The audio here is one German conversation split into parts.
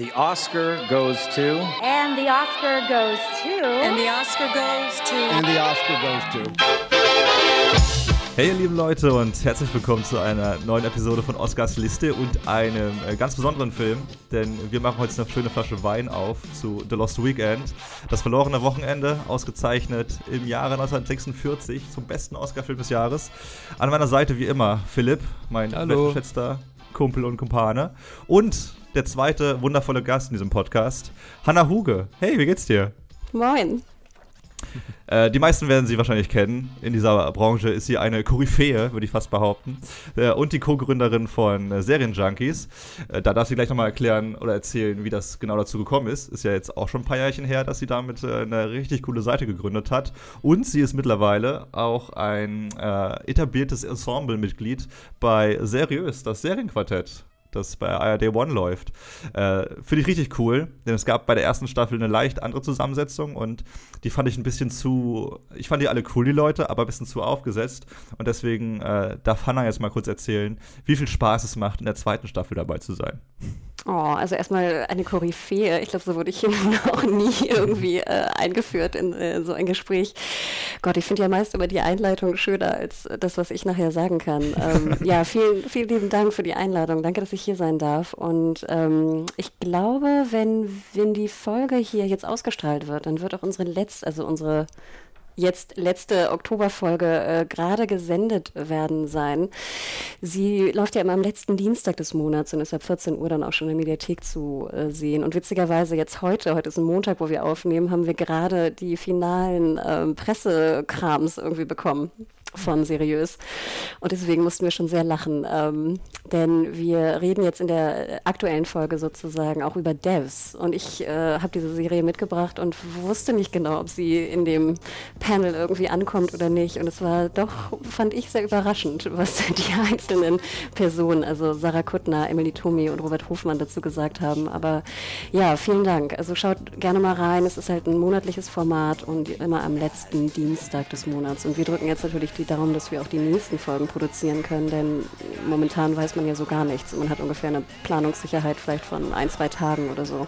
the Oscar goes to. And the Oscar goes to. And the Oscar goes to. And the Oscar goes to. Hey ihr lieben Leute und herzlich willkommen zu einer neuen Episode von Oscars Liste und einem äh, ganz besonderen Film, denn wir machen heute eine schöne Flasche Wein auf zu The Lost Weekend, das verlorene Wochenende, ausgezeichnet im Jahre 1946 zum besten Oscar-Film des Jahres. An meiner Seite wie immer Philipp, mein wertgeschätzter Kumpel und Kumpane und der zweite wundervolle Gast in diesem Podcast, Hannah Huge. Hey, wie geht's dir? Moin. Äh, die meisten werden sie wahrscheinlich kennen. In dieser Branche ist sie eine Koryphäe, würde ich fast behaupten. Äh, und die Co-Gründerin von äh, Serienjunkies. Äh, da darf sie gleich nochmal erklären oder erzählen, wie das genau dazu gekommen ist. Ist ja jetzt auch schon ein paar Jährchen her, dass sie damit äh, eine richtig coole Seite gegründet hat. Und sie ist mittlerweile auch ein äh, etabliertes Ensemble-Mitglied bei Seriös, das Serienquartett das bei ARD One läuft. Äh, Finde ich richtig cool, denn es gab bei der ersten Staffel eine leicht andere Zusammensetzung und die fand ich ein bisschen zu, ich fand die alle cool, die Leute, aber ein bisschen zu aufgesetzt und deswegen äh, darf Hannah jetzt mal kurz erzählen, wie viel Spaß es macht, in der zweiten Staffel dabei zu sein. Oh, also erstmal eine Koryphäe. Ich glaube, so wurde ich noch nie irgendwie äh, eingeführt in äh, so ein Gespräch. Gott, ich finde ja meist immer die Einleitung schöner als das, was ich nachher sagen kann. Ähm, ja, vielen, vielen lieben Dank für die Einladung. Danke, dass ich hier sein darf. Und ähm, ich glaube, wenn, wenn die Folge hier jetzt ausgestrahlt wird, dann wird auch unsere letzte, also unsere jetzt letzte Oktoberfolge äh, gerade gesendet werden sein. Sie läuft ja immer am letzten Dienstag des Monats und ist ab 14 Uhr dann auch schon in der Mediathek zu äh, sehen. Und witzigerweise jetzt heute, heute ist ein Montag, wo wir aufnehmen, haben wir gerade die finalen äh, Pressekrams irgendwie bekommen von seriös. Und deswegen mussten wir schon sehr lachen. Ähm, denn wir reden jetzt in der aktuellen Folge sozusagen auch über Devs. Und ich äh, habe diese Serie mitgebracht und wusste nicht genau, ob sie in dem Panel irgendwie ankommt oder nicht. Und es war doch, fand ich, sehr überraschend, was die einzelnen Personen, also Sarah Kuttner, Emily Tomi und Robert Hofmann dazu gesagt haben. Aber ja, vielen Dank. Also schaut gerne mal rein. Es ist halt ein monatliches Format und immer am letzten Dienstag des Monats. Und wir drücken jetzt natürlich die Daumen, dass wir auch die nächsten Folgen produzieren können, denn momentan weiß man ja so gar nichts. Man hat ungefähr eine Planungssicherheit vielleicht von ein, zwei Tagen oder so.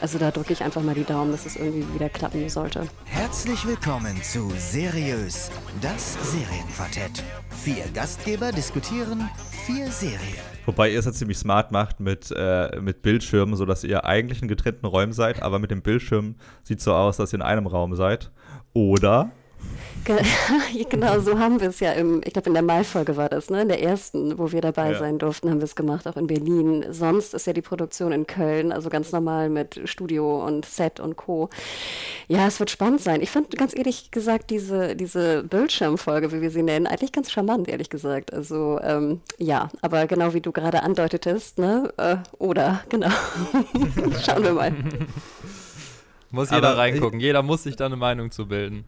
Also da drücke ich einfach mal die Daumen, dass es irgendwie wieder klappen sollte. Herzlich willkommen zu Seriös, das Serienquartett. Vier Gastgeber diskutieren vier Serien. Wobei ihr es ja ziemlich smart macht mit, äh, mit Bildschirmen, sodass ihr eigentlich in getrennten Räumen seid, aber mit dem Bildschirm sieht so aus, dass ihr in einem Raum seid. Oder genau, so haben wir es ja im, ich glaube in der Mai-Folge war das, ne? In der ersten, wo wir dabei ja. sein durften, haben wir es gemacht, auch in Berlin. Sonst ist ja die Produktion in Köln, also ganz normal mit Studio und Set und Co. Ja, es wird spannend sein. Ich fand ganz ehrlich gesagt diese, diese Bildschirmfolge, wie wir sie nennen, eigentlich ganz charmant, ehrlich gesagt. Also ähm, ja, aber genau wie du gerade andeutetest, ne? Äh, oder, genau. Schauen wir mal. Muss jeder aber reingucken. Jeder muss sich da eine Meinung zu bilden.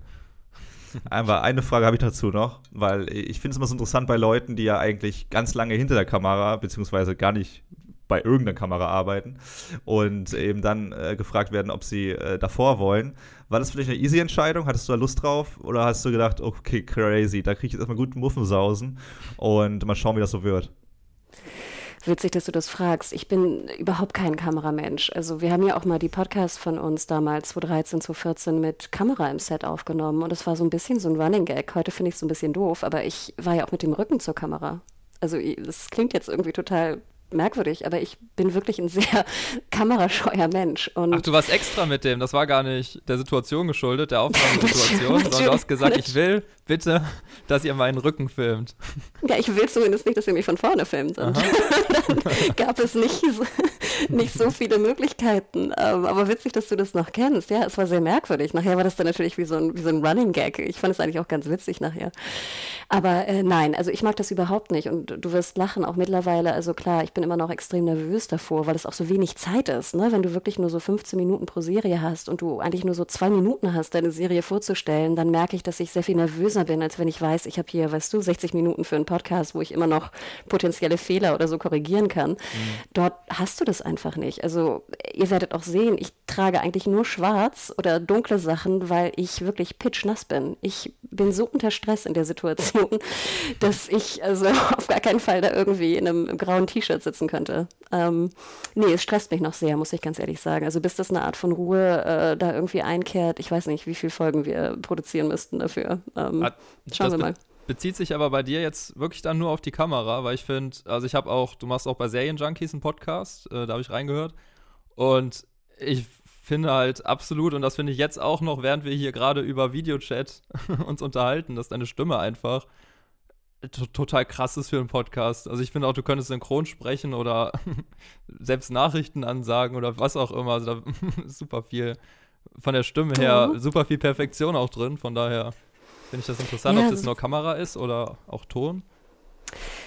Aber eine Frage habe ich dazu noch, weil ich finde es immer so interessant bei Leuten, die ja eigentlich ganz lange hinter der Kamera, beziehungsweise gar nicht bei irgendeiner Kamera arbeiten und eben dann äh, gefragt werden, ob sie äh, davor wollen. War das dich eine easy Entscheidung? Hattest du da Lust drauf? Oder hast du gedacht, okay, crazy, da kriege ich jetzt erstmal guten Muffensausen und mal schauen, wie das so wird? Witzig, dass du das fragst. Ich bin überhaupt kein Kameramensch. Also wir haben ja auch mal die Podcasts von uns damals 2013, 2014 mit Kamera im Set aufgenommen und es war so ein bisschen so ein Running Gag. Heute finde ich es so ein bisschen doof, aber ich war ja auch mit dem Rücken zur Kamera. Also das klingt jetzt irgendwie total merkwürdig, aber ich bin wirklich ein sehr kamerascheuer Mensch. Und Ach, du warst extra mit dem. Das war gar nicht der Situation geschuldet, der Aufnahmesituation, sondern du hast gesagt, ich will bitte, dass ihr meinen Rücken filmt. Ja, ich will zumindest nicht, dass ihr mich von vorne filmt. Und dann gab es nicht so, nicht so viele Möglichkeiten. Ähm, aber witzig, dass du das noch kennst. Ja, es war sehr merkwürdig. Nachher war das dann natürlich wie so ein, wie so ein Running Gag. Ich fand es eigentlich auch ganz witzig nachher. Aber äh, nein, also ich mag das überhaupt nicht. Und du wirst lachen, auch mittlerweile. Also klar, ich bin immer noch extrem nervös davor, weil es auch so wenig Zeit ist. Ne? Wenn du wirklich nur so 15 Minuten pro Serie hast und du eigentlich nur so zwei Minuten hast, deine Serie vorzustellen, dann merke ich, dass ich sehr viel nervöser nervöser bin, als wenn ich weiß, ich habe hier, weißt du, 60 Minuten für einen Podcast, wo ich immer noch potenzielle Fehler oder so korrigieren kann. Mhm. Dort hast du das einfach nicht. Also ihr werdet auch sehen, ich trage eigentlich nur schwarz oder dunkle Sachen, weil ich wirklich pitchnass bin. Ich bin so unter Stress in der Situation, dass ich also auf gar keinen Fall da irgendwie in einem grauen T-Shirt sitzen könnte. Ähm, nee, es stresst mich noch sehr, muss ich ganz ehrlich sagen. Also bis das eine Art von Ruhe äh, da irgendwie einkehrt, ich weiß nicht, wie viele Folgen wir produzieren müssten dafür. Ähm, Ah, schauen wir mal. Bezieht sich aber bei dir jetzt wirklich dann nur auf die Kamera, weil ich finde, also ich habe auch, du machst auch bei Serienjunkies einen Podcast, äh, da habe ich reingehört. Und ich finde halt absolut, und das finde ich jetzt auch noch, während wir hier gerade über Videochat uns unterhalten, dass deine Stimme einfach total krass ist für einen Podcast. Also ich finde auch, du könntest synchron sprechen oder selbst Nachrichten ansagen oder was auch immer. Also da ist super viel von der Stimme her, super viel Perfektion auch drin. Von daher finde ich das interessant, Ja, ob das das- nur Kamera ist oder auch Ton.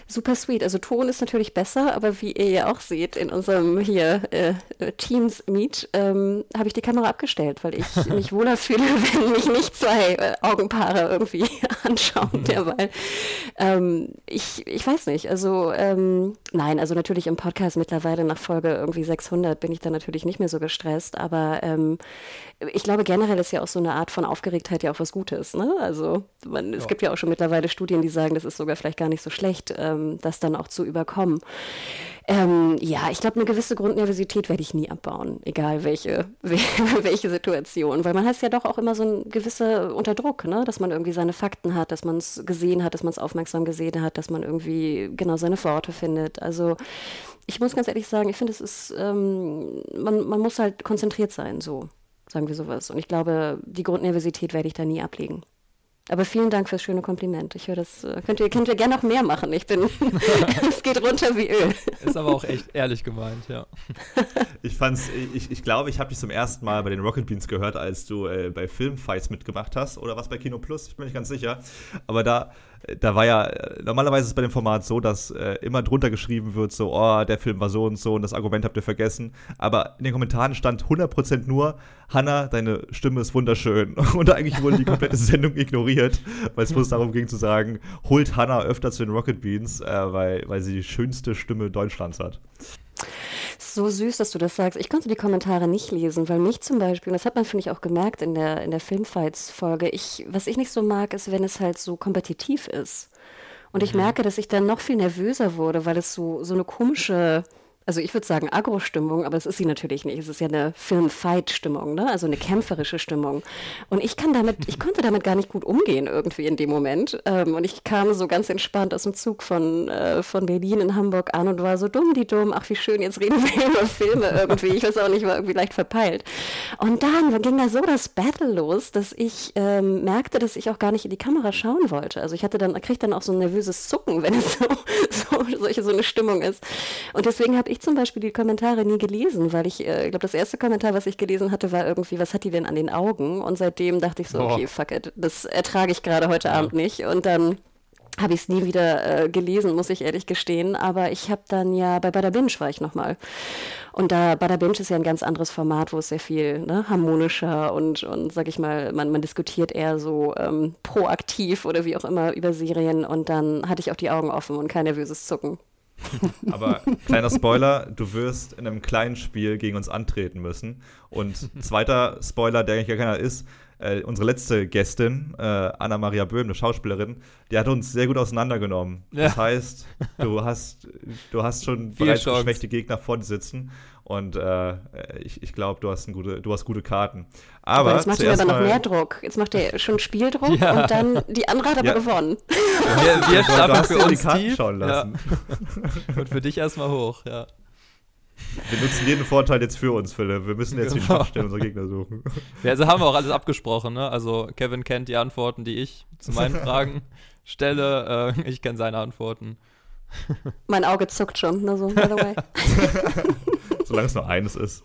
Super sweet. Also Ton ist natürlich besser, aber wie ihr ja auch seht in unserem hier äh, äh, Teams-Meet, ähm, habe ich die Kamera abgestellt, weil ich mich wohler fühle, wenn mich nicht zwei äh, Augenpaare irgendwie anschauen derweil. Ähm, ich, ich weiß nicht, also ähm, nein, also natürlich im Podcast mittlerweile nach Folge irgendwie 600 bin ich da natürlich nicht mehr so gestresst, aber ähm, ich glaube generell ist ja auch so eine Art von Aufgeregtheit ja auch was Gutes, ne? Also man, es Ja. gibt ja auch schon mittlerweile Studien, die sagen, das ist sogar vielleicht gar nicht so schlecht, ähm, das dann auch zu überkommen. Ähm, ja, ich glaube, eine gewisse Grundnervosität werde ich nie abbauen, egal welche, welche Situation, weil man heißt ja doch auch immer so ein gewisser Unterdruck, ne? dass man irgendwie seine Fakten hat, dass man es gesehen hat, dass man es aufmerksam gesehen hat, dass man irgendwie genau seine Worte findet. Also ich muss ganz ehrlich sagen, ich finde, es ist, ähm, man, man muss halt konzentriert sein, so sagen wir sowas. Und ich glaube, die Grundnervosität werde ich da nie ablegen. Aber vielen Dank fürs schöne Kompliment. Ich höre das, äh, könnt ihr, könnt ihr gerne noch mehr machen. Ich bin, es geht runter wie Öl. Ist aber auch echt ehrlich gemeint, ja. Ich fand's, ich, ich glaube, ich habe dich zum ersten Mal bei den Rocket Beans gehört, als du äh, bei Filmfights mitgemacht hast oder was bei Kino Plus, ich bin nicht ganz sicher. Aber da, da war ja, normalerweise ist es bei dem Format so, dass äh, immer drunter geschrieben wird, so, oh, der Film war so und so und das Argument habt ihr vergessen. Aber in den Kommentaren stand 100% nur, Hanna, deine Stimme ist wunderschön. Und eigentlich wurde die komplette Sendung ignoriert, weil es bloß darum ging zu sagen, holt Hanna öfter zu den Rocket Beans, äh, weil, weil sie die schönste Stimme Deutschlands hat. So süß, dass du das sagst. Ich konnte die Kommentare nicht lesen, weil mich zum Beispiel, und das hat man, finde ich, auch gemerkt in der, in der Filmfights-Folge, ich, was ich nicht so mag, ist, wenn es halt so kompetitiv ist. Und ich merke, dass ich dann noch viel nervöser wurde, weil es so, so eine komische, also ich würde sagen Agro-Stimmung, aber es ist sie natürlich nicht. Es ist ja eine Film-Fight-Stimmung, ne? also eine kämpferische Stimmung. Und ich kann damit, ich konnte damit gar nicht gut umgehen irgendwie in dem Moment. Ähm, und ich kam so ganz entspannt aus dem Zug von, äh, von Berlin in Hamburg an und war so dumm, die dumm, ach wie schön, jetzt reden wir über Filme irgendwie. Ich weiß auch nicht, war irgendwie leicht verpeilt. Und dann ging da so das Battle los, dass ich ähm, merkte, dass ich auch gar nicht in die Kamera schauen wollte. Also ich hatte dann, kriegte dann auch so ein nervöses Zucken, wenn es so, so, solche, so eine Stimmung ist. Und deswegen habe ich zum Beispiel die Kommentare nie gelesen, weil ich, äh, ich glaube, das erste Kommentar, was ich gelesen hatte, war irgendwie, was hat die denn an den Augen? Und seitdem dachte ich so, Boah. okay, fuck it, das ertrage ich gerade heute Abend nicht. Und dann habe ich es nie wieder äh, gelesen, muss ich ehrlich gestehen. Aber ich habe dann ja, bei Bada Binge war ich nochmal. Und da Bada Binge ist ja ein ganz anderes Format, wo es sehr viel ne, harmonischer und, und sag ich mal, man, man diskutiert eher so ähm, proaktiv oder wie auch immer über Serien. Und dann hatte ich auch die Augen offen und kein nervöses Zucken. Aber kleiner Spoiler, du wirst in einem kleinen Spiel gegen uns antreten müssen. Und zweiter Spoiler, der eigentlich gar keiner ist, äh, unsere letzte Gästin, äh, Anna-Maria Böhm, eine Schauspielerin, die hat uns sehr gut auseinandergenommen. Ja. Das heißt, du hast, du hast schon Viel bereits Chance. geschwächte Gegner vor dir sitzen. Und äh, ich, ich glaube, du, hast ein gute- du hast gute Karten. Aber Aber jetzt macht ihr aber noch mal- mehr Druck. Jetzt macht ihr schon Spieldruck Ja. und dann die andere hat aber Ja. gewonnen. Wir, wir hast für dir die uns Karten tief. schauen lassen. Ja. Und für dich erstmal hoch, ja. Wir nutzen jeden Vorteil jetzt für uns, Philipp. Wir müssen jetzt die Genau. Schwachstellen unserer Gegner suchen. ja. Also haben wir auch alles abgesprochen, ne? Also Kevin kennt die Antworten, die ich zu meinen Fragen stelle. Äh, ich kenne seine Antworten. Mein Auge zuckt schon, nur so, by the way. Solange es nur eines ist.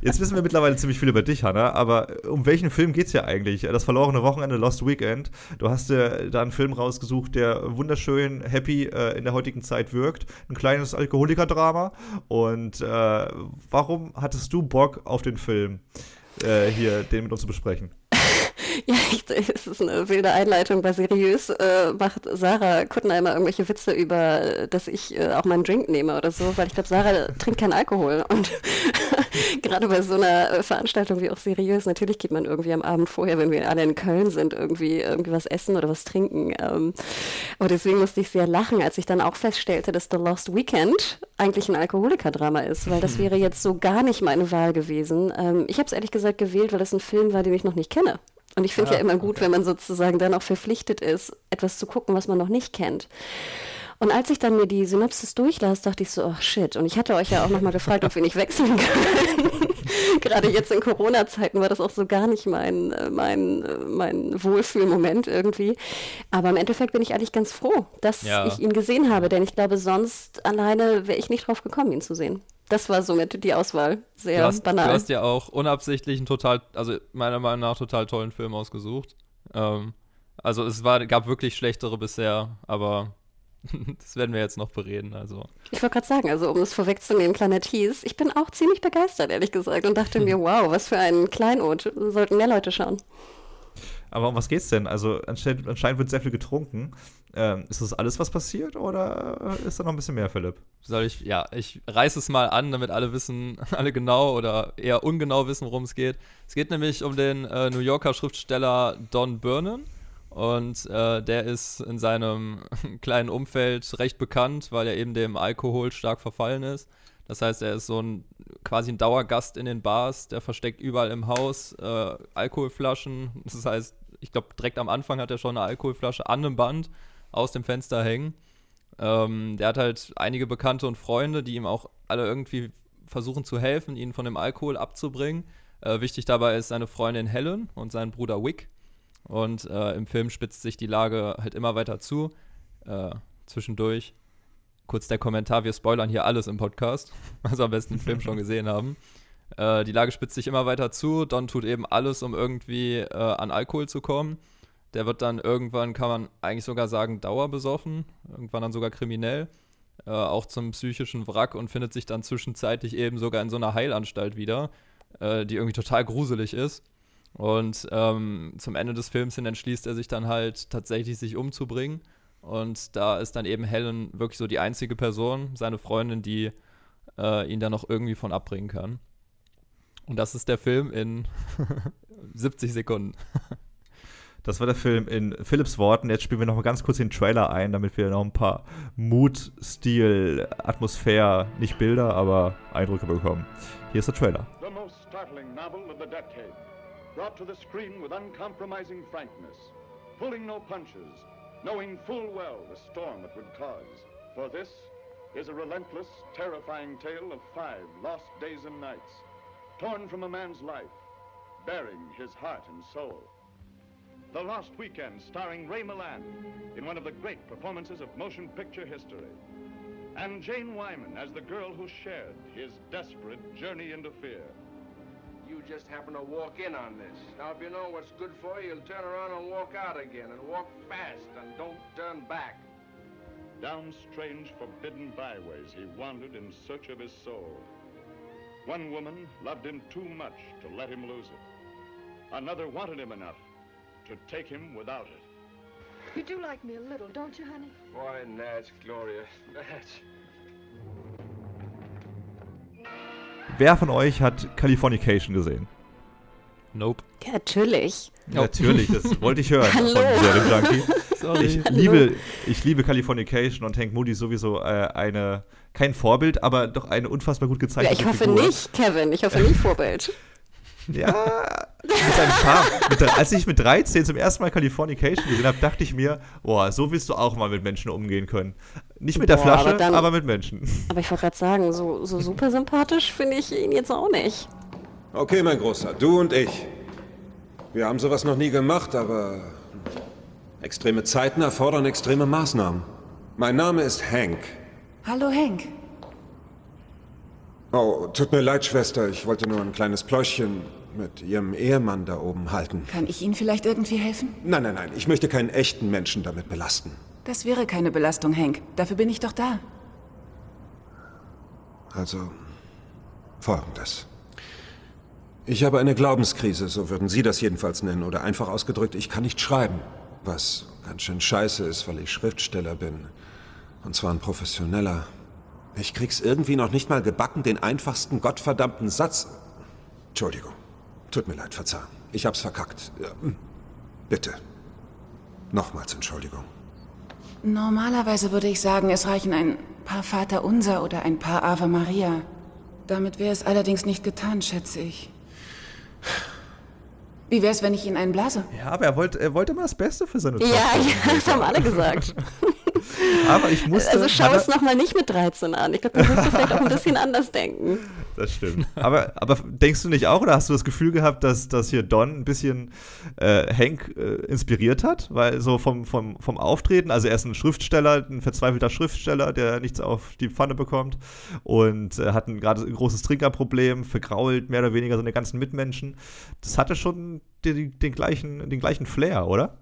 Jetzt wissen wir mittlerweile ziemlich viel über dich, Hanna, aber um welchen Film geht es hier eigentlich? Das verlorene Wochenende, Lost Weekend. Du hast dir da einen Film rausgesucht, der wunderschön happy äh, in der heutigen Zeit wirkt. Ein kleines Alkoholikerdrama. Und äh, warum hattest du Bock auf den Film, äh, hier den mit uns zu besprechen? Ja, ist es eine wilde Einleitung, bei seriös äh, macht Sarah Kuttenheimer irgendwelche Witze über, dass ich äh, auch meinen Drink nehme oder so, weil ich glaube, Sarah trinkt keinen Alkohol und gerade bei so einer äh, Veranstaltung wie auch seriös, natürlich geht man irgendwie am Abend vorher, wenn wir alle in Köln sind, irgendwie, irgendwie was essen oder was trinken. Ähm, aber deswegen musste ich sehr lachen, als ich dann auch feststellte, dass The Lost Weekend eigentlich ein Alkoholikerdrama ist, weil das wäre jetzt so gar nicht meine Wahl gewesen. Ähm, ich habe es ehrlich gesagt gewählt, weil das ein Film war, den ich noch nicht kenne. Und ich finde ja, ja immer gut, okay. wenn man sozusagen dann auch verpflichtet ist, etwas zu gucken, was man noch nicht kennt. Und als ich dann mir die Synopsis durchlas, dachte ich so, oh shit. Und ich hatte euch ja auch nochmal gefragt, ob wir nicht wechseln können. Gerade jetzt in Corona-Zeiten war das auch so gar nicht mein, mein, mein Wohlfühlmoment irgendwie. Aber im Endeffekt bin ich eigentlich ganz froh, dass ja. ich ihn gesehen habe, denn ich glaube, sonst alleine wäre ich nicht drauf gekommen, ihn zu sehen. Das war somit die Auswahl. Sehr du hast, banal. Du hast ja auch unabsichtlich einen total, also meiner Meinung nach total tollen Film ausgesucht. Ähm, also es war, gab wirklich schlechtere bisher, aber das werden wir jetzt noch bereden. Also. Ich wollte gerade sagen, also um es vorwegzunehmen, kleiner Tease, ich bin auch ziemlich begeistert, ehrlich gesagt, und dachte mir, wow, was für ein Kleinod, sollten mehr Leute schauen. Aber um was geht's denn? Also anscheinend, anscheinend wird sehr viel getrunken. Ähm, ist das alles, was passiert, oder ist da noch ein bisschen mehr, Philipp? Soll ich, ja, ich reiße es mal an, damit alle wissen, alle genau oder eher ungenau wissen, worum es geht. Es geht nämlich um den äh, New Yorker Schriftsteller Don Burnham. Und äh, der ist in seinem kleinen Umfeld recht bekannt, weil er eben dem Alkohol stark verfallen ist. Das heißt, er ist so ein quasi ein Dauergast in den Bars, der versteckt überall im Haus äh, Alkoholflaschen. Das heißt, ich glaube, direkt am Anfang hat er schon eine Alkoholflasche an einem Band aus dem Fenster hängen. Ähm, der hat halt einige Bekannte und Freunde, die ihm auch alle irgendwie versuchen zu helfen, ihn von dem Alkohol abzubringen. Äh, wichtig dabei ist seine Freundin Helen und sein Bruder Wick. Und äh, im Film spitzt sich die Lage halt immer weiter zu. Äh, zwischendurch kurz der Kommentar, wir spoilern hier alles im Podcast, also am besten den Film schon gesehen haben. Äh, die Lage spitzt sich immer weiter zu. Don tut eben alles, um irgendwie äh, an Alkohol zu kommen. Der wird dann irgendwann, kann man eigentlich sogar sagen, dauerbesoffen, irgendwann dann sogar kriminell, äh, auch zum psychischen Wrack und findet sich dann zwischenzeitlich eben sogar in so einer Heilanstalt wieder, äh, die irgendwie total gruselig ist. Und ähm, zum Ende des Films hin entschließt er sich dann halt tatsächlich, sich umzubringen. Und da ist dann eben Helen wirklich so die einzige Person, seine Freundin, die äh, ihn dann noch irgendwie von abbringen kann. Und das ist der Film in 70 Sekunden. Das war der Film in Philips Worten. Jetzt spielen wir noch mal ganz kurz den Trailer ein, damit wir noch ein paar Mut, Stil, Atmosphäre, nicht Bilder, aber Eindrücke bekommen. Hier ist der Trailer. The most startling novel of the decade. Brought to the screen with uncompromising frankness. Pulling no punches. Knowing full well the storm it would cause. For this is a relentless, terrifying tale of five lost days and nights. Torn from a man's life. Bearing his heart and soul. The Lost Weekend, starring Ray Milland in one of the great performances of motion picture history. And Jane Wyman as the girl who shared his desperate journey into fear. You just happen to walk in on this. Now, if you know what's good for you, you'll turn around and walk out again, and walk fast, and don't turn back. Down strange, forbidden byways he wandered in search of his soul. One woman loved him too much to let him lose it. Another wanted him enough to take him without it. You do like me a little, don't you, honey? Why, Natch, Gloria, Natch. Wer von euch hat Californication gesehen? Nope. Ja, natürlich. Nope. Natürlich, das wollte ich hören Hallo. Sorry. Ich liebe, ich liebe Californication und Hank Moody sowieso äh, eine, kein Vorbild, aber doch eine unfassbar gut gezeichnete Ja, ich hoffe Figur. nicht, Kevin. Ich hoffe nicht Vorbild. Ja, mit seinem Charme. Mit, als ich mit 13 zum ersten Mal Californication gesehen habe, dachte ich mir, boah, so willst du auch mal mit Menschen umgehen können. Nicht mit der Boah, Flasche, aber dann- aber mit Menschen. Aber ich wollte gerade sagen, so, so super sympathisch finde ich ihn jetzt auch nicht. Okay, mein Großer, du und ich. Wir haben sowas noch nie gemacht, aber extreme Zeiten erfordern extreme Maßnahmen. Mein Name ist Hank. Hallo, Hank. Oh, tut mir leid, Schwester, ich wollte nur ein kleines Pläuschchen mit Ihrem Ehemann da oben halten. Kann ich Ihnen vielleicht irgendwie helfen? Nein, nein, nein, ich möchte keinen echten Menschen damit belasten. Das wäre keine Belastung, Hank. Dafür bin ich doch da. Also, folgendes. Ich habe eine Glaubenskrise, so würden Sie das jedenfalls nennen. Oder einfach ausgedrückt, ich kann nicht schreiben. Was ganz schön scheiße ist, weil ich Schriftsteller bin. Und zwar ein professioneller. Ich krieg's irgendwie noch nicht mal gebacken, den einfachsten gottverdammten Satz. Entschuldigung. Tut mir leid, verzeih. Ich hab's verkackt. Bitte. Nochmals Entschuldigung. Normalerweise würde ich sagen, es reichen ein paar Vater Unser oder ein paar Ave Maria. Damit wäre es allerdings nicht getan, schätze ich. Wie wäre es, wenn ich ihn einblase? Ja, aber er wollte, er wollte immer das Beste für seine Ja, ja, das haben alle gesagt. aber ich musste. Also schau es nochmal nicht mit 13 an. Ich glaube, da musst du vielleicht auch ein bisschen anders denken. Das stimmt. Aber, aber denkst du nicht auch, oder hast du das Gefühl gehabt, dass, dass hier Don ein bisschen äh, Hank äh, inspiriert hat? Weil so vom, vom, vom Auftreten, also er ist ein Schriftsteller, ein verzweifelter Schriftsteller, der nichts auf die Pfanne bekommt und äh, hat ein gerade ein großes Trinkerproblem, vergrault mehr oder weniger seine ganzen Mitmenschen. Das hatte schon den, den, gleichen, den gleichen Flair, oder?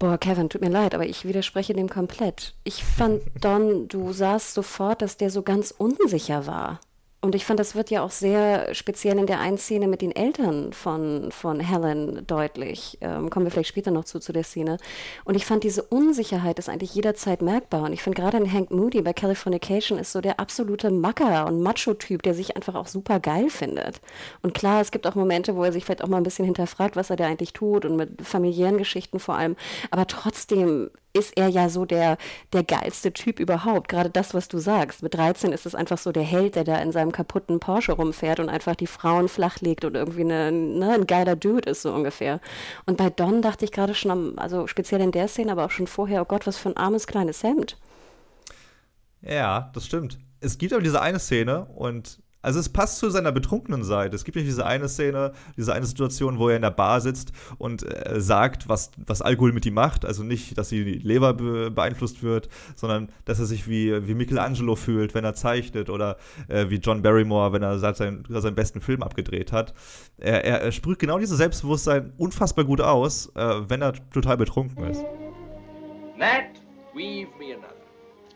Boah, Kevin, tut mir leid, aber ich widerspreche dem komplett. Ich fand, Don, du sahst sofort, dass der so ganz unsicher war. Und ich fand, das wird ja auch sehr speziell in der einen Szene mit den Eltern von, von Helen deutlich. Ähm, kommen wir vielleicht später noch zu, zu der Szene. Und ich fand, diese Unsicherheit ist eigentlich jederzeit merkbar. Und ich finde gerade in Hank Moody bei Californication ist so der absolute Macker und Macho-Typ, der sich einfach auch super geil findet. Und klar, es gibt auch Momente, wo er sich vielleicht auch mal ein bisschen hinterfragt, was er da eigentlich tut und mit familiären Geschichten vor allem. Aber trotzdem ist er ja so der, der geilste Typ überhaupt. Gerade das, was du sagst. Mit 13 ist es einfach so der Held, der da in seinem kaputten Porsche rumfährt und einfach die Frauen flachlegt und irgendwie eine, ne, ein geiler Dude ist, so ungefähr. Und bei Don dachte ich gerade schon, also speziell in der Szene, aber auch schon vorher, oh Gott, was für ein armes kleines Hemd. Ja, das stimmt. Es gibt aber diese eine Szene und also es passt zu seiner betrunkenen Seite. Es gibt nicht diese eine Szene, diese eine Situation, wo er in der Bar sitzt und äh, sagt, was, was Alkohol mit ihm macht. Also nicht, dass die Leber be beeinflusst wird, sondern dass er sich wie, wie Michelangelo fühlt, wenn er zeichnet oder äh, wie John Barrymore, wenn er seinen, seinen besten Film abgedreht hat. Er, er, er sprüht genau dieses Selbstbewusstsein unfassbar gut aus, äh, wenn er total betrunken ist. Nat, weave me another.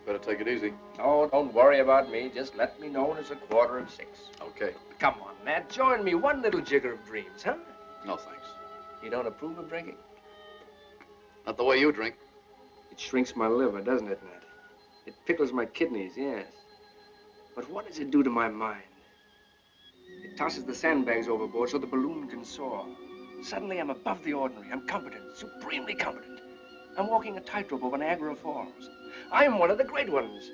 Better take it easy. Oh, don't worry about me. Just let me know when it's a quarter of six. Okay. Come on, Nat, join me. One little jigger of dreams, huh? No thanks. You don't approve of drinking? Not the way you drink. It shrinks my liver, doesn't it, Nat? It pickles my kidneys, yes. But what does it do to my mind? It tosses the sandbags overboard so the balloon can soar. Suddenly I'm above the ordinary. I'm competent, supremely competent. I'm walking a tightrope over Niagara Falls. I'm one of the great ones.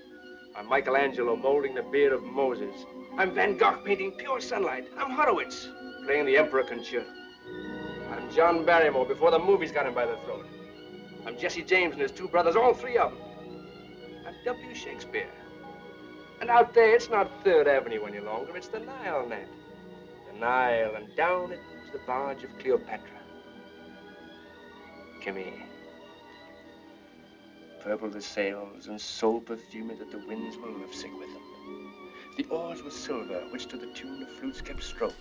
I'm Michelangelo molding the beard of Moses. I'm Van Gogh painting pure sunlight. I'm Horowitz playing the Emperor Concerto. I'm John Barrymore before the movies got him by the throat. I'm Jesse James and his two brothers, all three of them. I'm W. Shakespeare. And out there, it's not Third Avenue any longer, it's the Nile, Nat. The Nile, and down it moves the barge of Cleopatra. Kimmy. Purple the sails, and soul perfumed that the winds were lovesick with them. The oars were silver, which to the tune of flutes kept stroke.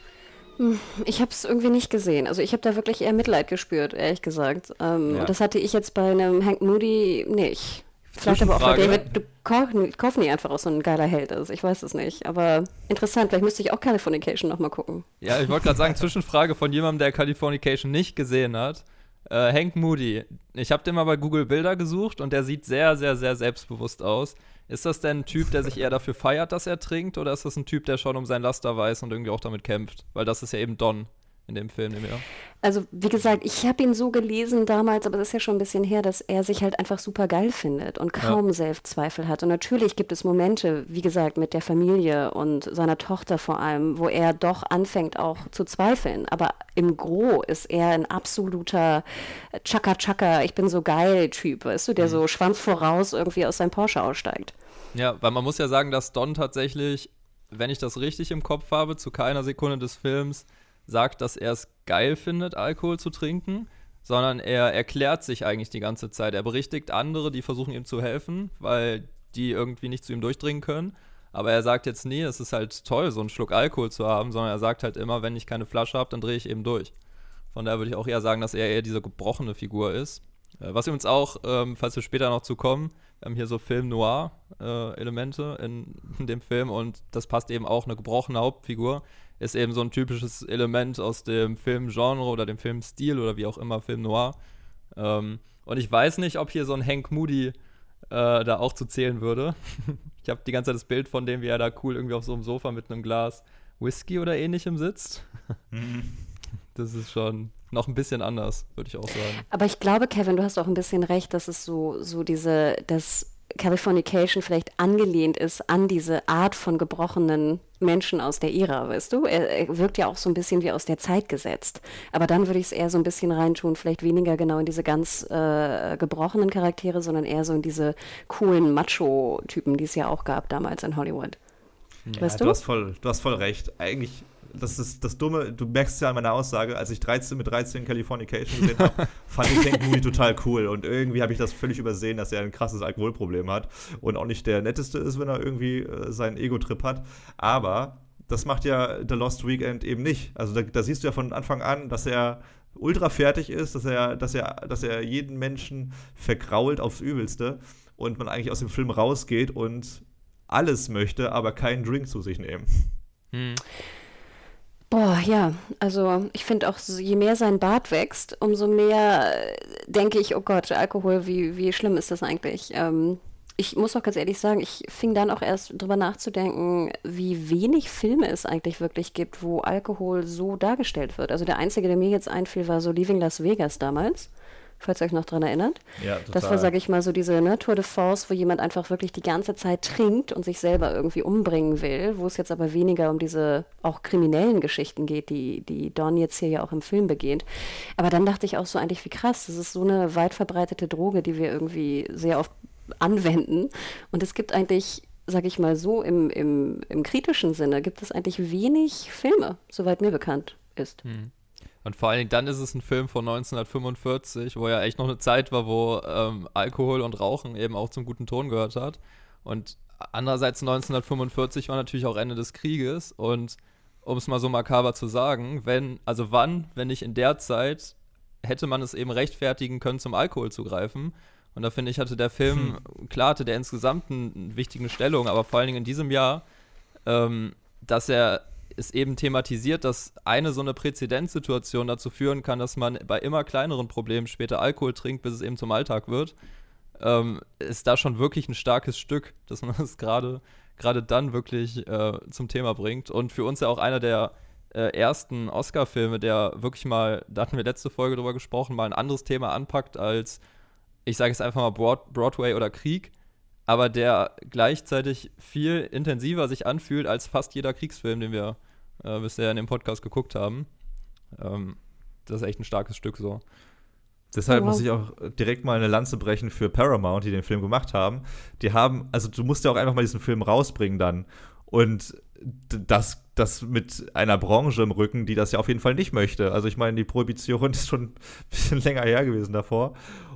Hm, Ich habe es irgendwie nicht gesehen. Also ich habe da wirklich eher Mitleid gespürt, ehrlich gesagt. Ähm, Ja. Und das hatte ich jetzt bei einem Hank Moody nicht. Vielleicht aber auch bei. David Duchovny Duchovny einfach auch so ein geiler Held ist. Ich weiß es nicht. Aber interessant, vielleicht müsste ich auch Californication nochmal gucken. Ja, ich wollte gerade sagen, Zwischenfrage von jemandem, der Californication nicht gesehen hat. Äh, Hank Moody. Ich habe den mal bei Google Bilder gesucht und der sieht sehr, sehr, sehr selbstbewusst aus. Ist das denn ein Typ, der sich eher dafür feiert, dass er trinkt, oder ist das ein Typ, der schon um sein Laster weiß und irgendwie auch damit kämpft? Weil das ist ja eben Don in dem Film, ja. Also wie gesagt, ich habe ihn so gelesen damals, aber das ist ja schon ein bisschen her, dass er sich halt einfach super geil findet und kaum Selbstzweifel hat. Und natürlich gibt es Momente, wie gesagt, mit der Familie und seiner Tochter vor allem, wo er doch anfängt auch zu zweifeln. Aber im Gro ist er ein absoluter Chaka-Chaka, ich bin so geil Typ, weißt du, der so Schwanz voraus irgendwie aus seinem Porsche aussteigt. Ja, weil man muss ja sagen, dass Don tatsächlich, wenn ich das richtig im Kopf habe, zu keiner Sekunde des Films sagt, dass er es geil findet, Alkohol zu trinken, sondern er erklärt sich eigentlich die ganze Zeit. Er berichtigt andere, die versuchen ihm zu helfen, weil die irgendwie nicht zu ihm durchdringen können. Aber er sagt jetzt nie, es ist halt toll, so einen Schluck Alkohol zu haben, sondern er sagt halt immer, wenn ich keine Flasche habe, dann drehe ich eben durch. Von daher würde ich auch eher sagen, dass er eher diese gebrochene Figur ist. Äh, was übrigens auch, ähm, falls wir später noch zu kommen, wir haben hier so Film-Noir-Elemente äh, in, in, dem Film und das passt eben auch, eine gebrochene Hauptfigur ist eben so ein typisches Element aus dem Filmgenre oder dem Filmstil oder wie auch immer, Film Noir. Ähm, und ich weiß nicht, ob hier so ein Hank Moody äh, da auch zu zählen würde. ich habe die ganze Zeit das Bild von dem, wie er da cool irgendwie auf so einem Sofa mit einem Glas Whisky oder ähnlichem sitzt. Mhm. Das ist schon noch ein bisschen anders, würde ich auch sagen. Aber ich glaube, Kevin, du hast auch ein bisschen recht, dass es so, so diese, dass Californication vielleicht angelehnt ist an diese Art von gebrochenen Menschen aus der Ära, weißt du? Er, er, wirkt ja auch so ein bisschen wie aus der Zeit gesetzt. Aber dann würde ich es eher so ein bisschen reintun, vielleicht weniger genau in diese ganz äh, gebrochenen Charaktere, sondern eher so in diese coolen Macho-Typen, die es ja auch gab damals in Hollywood. Ja, weißt du? Du hast, voll, du hast voll recht. Eigentlich das ist das Dumme, du merkst es ja an meiner Aussage, als ich 13 mit 13 Californication gesehen habe, fand ich Hank Moody total cool. Und irgendwie habe ich das völlig übersehen, dass er ein krasses Alkoholproblem hat und auch nicht der netteste ist, wenn er irgendwie äh, seinen Ego-Trip hat. Aber das macht ja The Lost Weekend eben nicht. Also da, da siehst du ja von Anfang an, dass er ultra fertig ist, dass er, dass er, dass er jeden Menschen vergrault aufs Übelste und man eigentlich aus dem Film rausgeht und alles möchte, aber keinen Drink zu sich nehmen. Hm. Boah, ja, also ich finde auch, je mehr sein Bart wächst, umso mehr äh, denke ich, oh Gott, Alkohol, wie, wie schlimm ist das eigentlich? Ähm, ich muss auch ganz ehrlich sagen, ich fing dann auch erst drüber nachzudenken, wie wenig Filme es eigentlich wirklich gibt, wo Alkohol so dargestellt wird. Also der einzige, der mir jetzt einfiel, war so Leaving Las Vegas damals falls ihr euch noch daran erinnert. Ja, total. Das war, sage ich mal, so diese ne, Tour de Force, wo jemand einfach wirklich die ganze Zeit trinkt und sich selber irgendwie umbringen will, wo es jetzt aber weniger um diese auch kriminellen Geschichten geht, die, die Don jetzt hier ja auch im Film begeht. Aber dann dachte ich auch so eigentlich, wie krass, das ist so eine weit verbreitete Droge, die wir irgendwie sehr oft anwenden. Und es gibt eigentlich sage ich mal so, im, im, im kritischen Sinne gibt es eigentlich wenig Filme, soweit mir bekannt ist. Hm. Und vor allen Dingen dann ist es ein Film von 1945, wo ja echt noch eine Zeit war, wo ähm, Alkohol und Rauchen eben auch zum guten Ton gehört hat. Und andererseits 1945 war natürlich auch Ende des Krieges. Und um es mal so makaber zu sagen, wenn, also wann, wenn nicht in der Zeit, hätte man es eben rechtfertigen können, zum Alkohol zu greifen. Und da finde ich, hatte der Film, hm. klar hatte der insgesamt eine wichtige Stellung, aber vor allen Dingen in diesem Jahr, ähm, dass er ist eben thematisiert, dass eine so eine Präzedenzsituation dazu führen kann, dass man bei immer kleineren Problemen später Alkohol trinkt, bis es eben zum Alltag wird, ähm, ist da schon wirklich ein starkes Stück, dass man das gerade gerade dann wirklich äh, zum Thema bringt. Und für uns ja auch einer der äh, ersten Oscar-Filme, der wirklich mal, da hatten wir letzte Folge drüber gesprochen, mal ein anderes Thema anpackt als, ich sage es einfach mal, Broad Broadway oder Krieg, aber der gleichzeitig viel intensiver sich anfühlt als fast jeder Kriegsfilm, den wir äh, bisher in dem Podcast geguckt haben. Ähm, das ist echt ein starkes Stück so. Deshalb wow. muss ich auch direkt mal eine Lanze brechen für Paramount, die den Film gemacht haben. Die haben, also du musst ja auch einfach mal diesen Film rausbringen dann. Und das, das mit einer Branche im Rücken, die das ja auf jeden Fall nicht möchte. Also ich meine, die Prohibition ist schon ein bisschen länger her gewesen davor.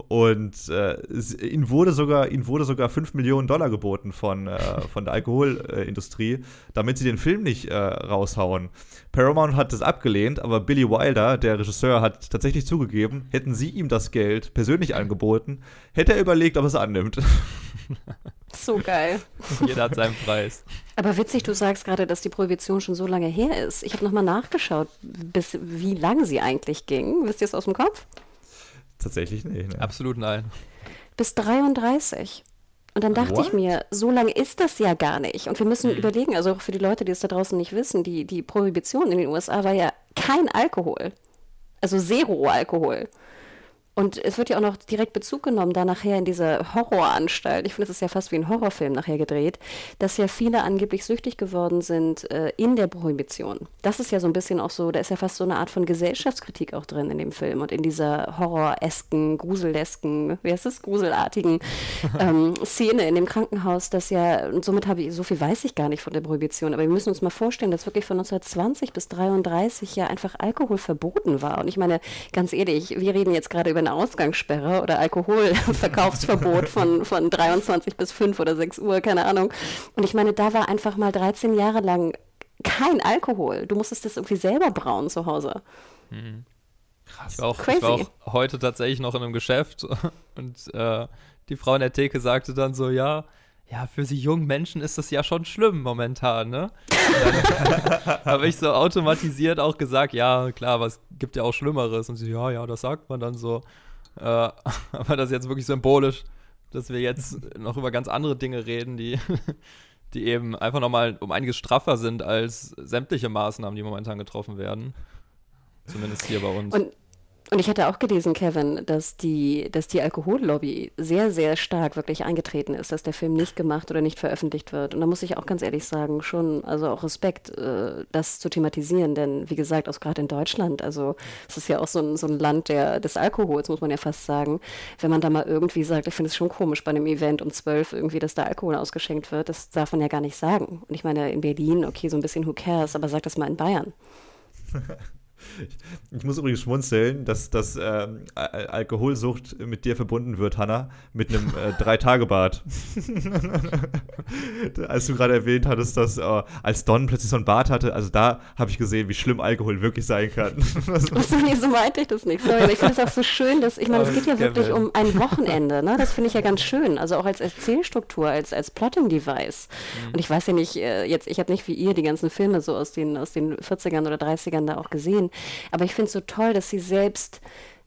Und äh, ihnen wurde sogar, wurde sogar 5 Millionen Dollar geboten von, äh, von der Alkoholindustrie, damit sie den Film nicht äh, raushauen. Paramount hat das abgelehnt, aber Billy Wilder, der Regisseur, hat tatsächlich zugegeben, hätten sie ihm das Geld persönlich angeboten, hätte er überlegt, ob er es annimmt. So geil. Jeder hat seinen Preis. Aber witzig, du sagst gerade, dass die Prohibition schon so lange her ist. Ich habe nochmal nachgeschaut, bis wie lang sie eigentlich ging. Wisst ihr es aus dem Kopf? Tatsächlich nicht. Ne? Absolut nein. Bis 33. Und dann dachte What? ich mir, so lange ist das ja gar nicht. Und wir müssen hm. überlegen, also auch für die Leute, die es da draußen nicht wissen, die, die Prohibition in den USA war ja kein Alkohol. Also Zero Alkohol. Und es wird ja auch noch direkt Bezug genommen, da nachher in diese Horroranstalt, ich finde, es ist ja fast wie ein Horrorfilm nachher gedreht, dass ja viele angeblich süchtig geworden sind äh, in der Prohibition. Das ist ja so ein bisschen auch so, da ist ja fast so eine Art von Gesellschaftskritik auch drin in dem Film und in dieser horroresken, gruselesken, wie heißt es, gruselartigen ähm, Szene in dem Krankenhaus, das ja, und somit habe ich, so viel weiß ich gar nicht von der Prohibition, aber wir müssen uns mal vorstellen, dass wirklich von 1920 bis 33 ja einfach Alkohol verboten war. Und ich meine, ganz ehrlich, wir reden jetzt gerade über eine Ausgangssperre oder Alkoholverkaufsverbot von, von 23 bis 5 oder 6 Uhr, keine Ahnung. Und ich meine, da war einfach mal 13 Jahre lang kein Alkohol. Du musstest das irgendwie selber brauen zu Hause. Hm. Krass. Ich war, auch, ich war auch heute tatsächlich noch in einem Geschäft und äh, die Frau in der Theke sagte dann so, ja, ja, für sie jungen Menschen ist das ja schon schlimm momentan, ne? habe ich so automatisiert auch gesagt, ja, klar, es gibt ja auch Schlimmeres. Und sie, ja, ja, das sagt man dann so. Äh, aber das ist jetzt wirklich symbolisch, dass wir jetzt noch über ganz andere Dinge reden, die, die eben einfach nochmal um einiges straffer sind als sämtliche Maßnahmen, die momentan getroffen werden. Zumindest hier bei uns. Und und ich hatte auch gelesen, Kevin, dass die, dass die Alkohollobby sehr, sehr stark wirklich eingetreten ist, dass der Film nicht gemacht oder nicht veröffentlicht wird. Und da muss ich auch ganz ehrlich sagen, schon, also auch Respekt, äh, das zu thematisieren, denn wie gesagt, auch gerade in Deutschland, also es ist ja auch so ein, so ein Land der, des Alkohols, muss man ja fast sagen. Wenn man da mal irgendwie sagt, ich finde es schon komisch bei einem Event um zwölf irgendwie, dass da Alkohol ausgeschenkt wird, das darf man ja gar nicht sagen. Und ich meine, in Berlin, okay, so ein bisschen who cares, aber sag das mal in Bayern. Ich muss übrigens schmunzeln, dass, dass ähm, Alkoholsucht mit dir verbunden wird, Hanna, mit einem äh, Drei-Tage-Bad. als du gerade erwähnt hattest, dass äh, als Don plötzlich so ein Bad hatte, also da habe ich gesehen, wie schlimm Alkohol wirklich sein kann. Achso, nee, so meinte ich das nicht. Sorry, ich finde es auch so schön, dass, ich meine, es geht ja wirklich um ein Wochenende, ne? Das finde ich ja ganz schön. Also auch als Erzählstruktur, als, als Plotting-Device. Mhm. Und ich weiß ja nicht, äh, jetzt, ich habe nicht wie ihr die ganzen Filme so aus den, aus den 40ern oder 30ern da auch gesehen. Aber ich finde es so toll, dass sie selbst,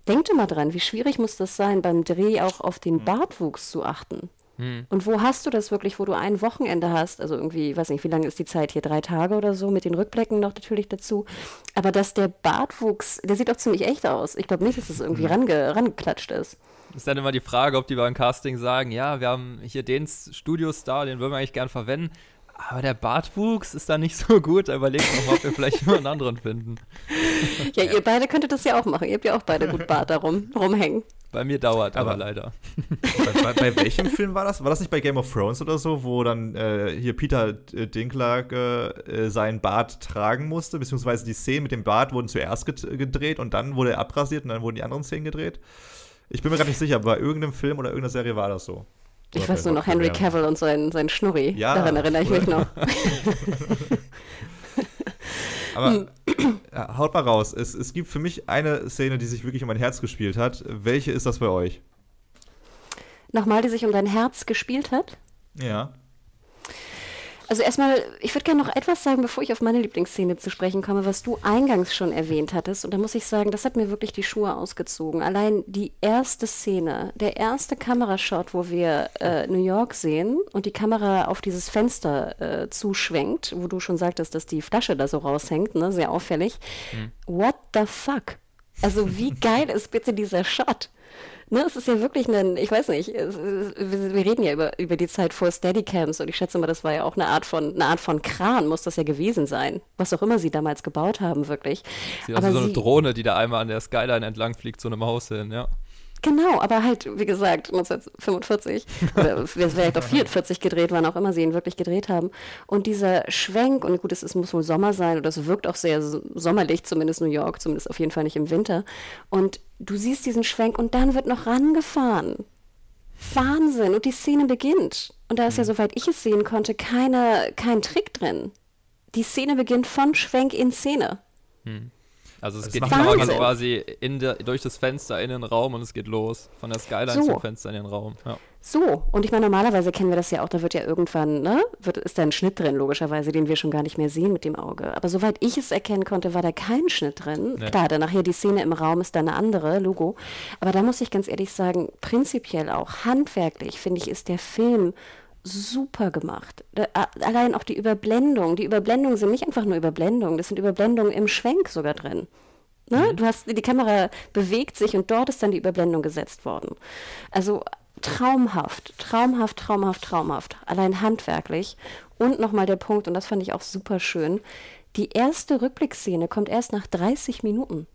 denkt immer dran, wie schwierig muss das sein, beim Dreh auch auf den hm. Bartwuchs zu achten. Hm. Und wo hast du das wirklich, wo du ein Wochenende hast? Also irgendwie, weiß nicht, wie lange ist die Zeit hier? Drei Tage oder so, mit den Rückblicken noch natürlich dazu. Aber dass der Bartwuchs, der sieht doch ziemlich echt aus. Ich glaube nicht, dass es das irgendwie hm. range, rangeklatscht ist. Ist dann immer die Frage, ob die beim Casting sagen, ja, wir haben hier den Studiostar, den würden wir eigentlich gern verwenden. Aber der Bartwuchs ist da nicht so gut. Überlegt noch mal, ob wir vielleicht einen anderen finden. Ja, ihr beide könntet das ja auch machen. Ihr habt ja auch beide gut Bart darum rumhängen. Bei mir dauert aber, aber leider. Bei, bei, welchem Film war das? War das nicht bei Game of Thrones oder so, wo dann äh, hier Peter Dinklage äh, seinen Bart tragen musste, beziehungsweise die Szenen mit dem Bart wurden zuerst gedreht und dann wurde er abrasiert und dann wurden die anderen Szenen gedreht? Ich bin mir gerade nicht sicher, aber bei irgendeinem Film oder irgendeiner Serie war das so. Ich weiß nur noch Henry Cavill und sein, sein Schnurri. Ja, Daran erinnere ich mich noch. Aber ja, haut mal raus. Es, es gibt für mich eine Szene, die sich wirklich um mein Herz gespielt hat. Welche ist das bei euch? Nochmal, die sich um dein Herz gespielt hat? Ja. Also erstmal, ich würde gerne noch etwas sagen, bevor ich auf meine Lieblingsszene zu sprechen komme, was du eingangs schon erwähnt hattest. Und da muss ich sagen, das hat mir wirklich die Schuhe ausgezogen. Allein die erste Szene, der erste Kamerashot, wo wir äh, New York sehen und die Kamera auf dieses Fenster äh, zuschwenkt, wo du schon sagtest, dass die Flasche da so raushängt, ne? sehr auffällig. Mhm. What the fuck? Also wie geil ist bitte dieser Shot? Ne, es ist ja wirklich ein, ich weiß nicht, es, es, wir reden ja über, über die Zeit vor Steadycams und ich schätze mal, das war ja auch eine Art von, eine Art von Kran, muss das ja gewesen sein. Was auch immer sie damals gebaut haben, wirklich. Sie also so eine Drohne, die da einmal an der Skyline entlang fliegt, zu einem Haus hin, ja. Genau, aber halt, wie gesagt, 1945 oder es wäre vielleicht auch 44 gedreht, wann auch immer sie ihn wirklich gedreht haben. Und dieser Schwenk, und gut, es, es muss wohl Sommer sein oder es wirkt auch sehr sommerlich, zumindest New York, zumindest auf jeden Fall nicht im Winter. Und du siehst diesen Schwenk und dann wird noch rangefahren. Wahnsinn! Und die Szene beginnt. Und da ist ja, mhm. soweit ich es sehen konnte, keine, kein Trick drin. Die Szene beginnt von Schwenk in Szene. Hm. Also es das geht quasi in der, durch das Fenster in den Raum und es geht los. Von der Skyline so. zum Fenster in den Raum. Ja. So, und ich meine, normalerweise kennen wir das ja auch, da wird ja irgendwann, ne, wird, ist da ein Schnitt drin, logischerweise, den wir schon gar nicht mehr sehen mit dem Auge. Aber soweit ich es erkennen konnte, war da kein Schnitt drin. Nee. Klar, dann nachher die Szene im Raum ist da eine andere, Logo. Aber da muss ich ganz ehrlich sagen, prinzipiell auch, handwerklich, finde ich, ist der Film super gemacht. Allein auch die Überblendung. Die Überblendungen sind nicht einfach nur Überblendungen, das sind Überblendungen im Schwenk sogar drin. Ne? Mhm. Du hast, die Kamera bewegt sich und dort ist dann die Überblendung gesetzt worden. Also traumhaft, traumhaft, traumhaft, traumhaft. Allein handwerklich. Und nochmal der Punkt, und das fand ich auch super schön, die erste Rückblickszene kommt erst nach 30 Minuten.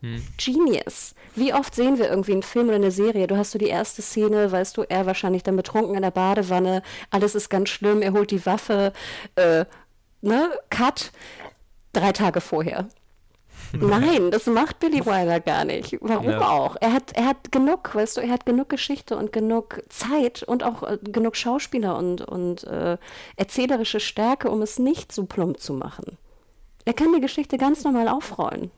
Hm. Genius. Wie oft sehen wir irgendwie einen Film oder eine Serie? Du hast so die erste Szene, weißt du, er wahrscheinlich dann betrunken in der Badewanne, alles ist ganz schlimm, er holt die Waffe, äh, ne, Cut, drei Tage vorher. Nein, das macht Billy Wilder gar nicht. Warum ja. auch? Er hat, er hat genug, weißt du, er hat genug Geschichte und genug Zeit und auch äh, genug Schauspieler und, und äh, erzählerische Stärke, um es nicht so plump zu machen. Er kann die Geschichte ganz normal aufrollen.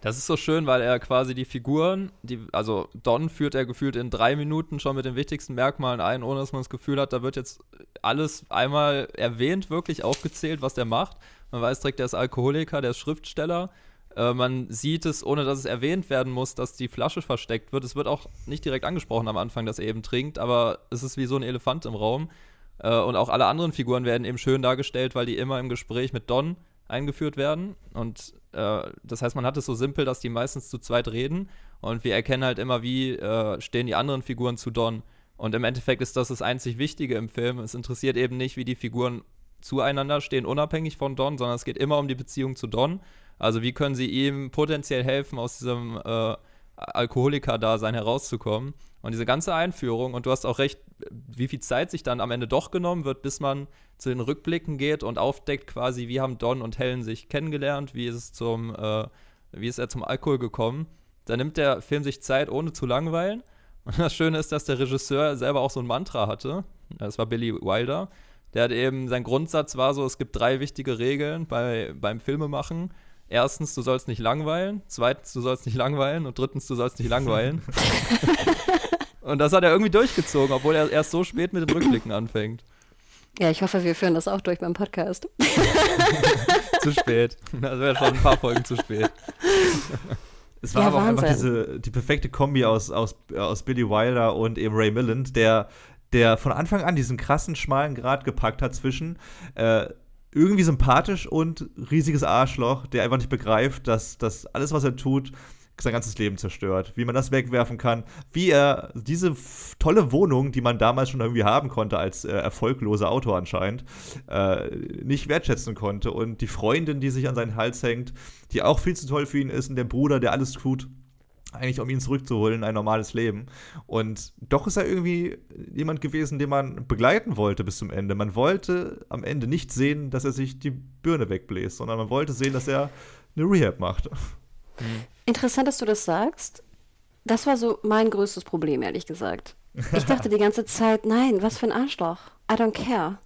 Das ist so schön, weil er quasi die Figuren, die, also Don führt er gefühlt in drei Minuten schon mit den wichtigsten Merkmalen ein, ohne dass man das Gefühl hat, da wird jetzt alles einmal erwähnt, wirklich aufgezählt, was der macht. Man weiß direkt, der ist Alkoholiker, der ist Schriftsteller. Äh, man sieht es, ohne dass es erwähnt werden muss, dass die Flasche versteckt wird. Es wird auch nicht direkt angesprochen am Anfang, dass er eben trinkt, aber es ist wie so ein Elefant im Raum. Äh, und auch alle anderen Figuren werden eben schön dargestellt, weil die immer im Gespräch mit Don eingeführt werden. Und äh, das heißt, man hat es so simpel, dass die meistens zu zweit reden. Und wir erkennen halt immer, wie äh, stehen die anderen Figuren zu Don. Und im Endeffekt ist das das einzig Wichtige im Film. Es interessiert eben nicht, wie die Figuren zueinander stehen, unabhängig von Don, sondern es geht immer um die Beziehung zu Don. Also wie können sie ihm potenziell helfen, aus diesem äh, Alkoholiker-Dasein herauszukommen. Und diese ganze Einführung, und du hast auch recht, wie viel Zeit sich dann am Ende doch genommen wird, bis man zu den Rückblicken geht und aufdeckt quasi, wie haben Don und Helen sich kennengelernt, wie ist es zum, äh, wie ist er zum Alkohol gekommen. Da nimmt der Film sich Zeit, ohne zu langweilen. Und das Schöne ist, dass der Regisseur selber auch so ein Mantra hatte. Das war Billy Wilder. Der hat eben, sein Grundsatz war so, es gibt drei wichtige Regeln bei, beim Filmemachen. Erstens, du sollst nicht langweilen. Zweitens, du sollst nicht langweilen. Und drittens, du sollst nicht langweilen. und das hat er irgendwie durchgezogen, obwohl er erst so spät mit den Rückblicken anfängt. Ja, ich hoffe, wir führen das auch durch beim Podcast. zu spät. Das wäre schon ein paar Folgen zu spät. Es war Ja, aber auch einfach diese, die perfekte Kombi aus, aus, aus Billy Wilder und eben Ray Milland, der, der von Anfang an diesen krassen, schmalen Grad gepackt hat zwischen äh, irgendwie sympathisch und riesiges Arschloch, der einfach nicht begreift, dass, dass alles, was er tut, sein ganzes Leben zerstört. Wie man das wegwerfen kann, wie er diese tolle Wohnung, die man damals schon irgendwie haben konnte, als äh, erfolgloser Autor anscheinend, äh, nicht wertschätzen konnte. Und die Freundin, die sich an seinen Hals hängt, die auch viel zu toll für ihn ist, und der Bruder, der alles tut, eigentlich um ihn zurückzuholen in ein normales Leben. Und doch ist er irgendwie jemand gewesen, den man begleiten wollte bis zum Ende. Man wollte am Ende nicht sehen, dass er sich die Birne wegbläst, sondern man wollte sehen, dass er eine Rehab macht. Interessant, dass du das sagst. Das war so mein größtes Problem, ehrlich gesagt. Ich dachte die ganze Zeit, nein, was für ein Arschloch. I don't care.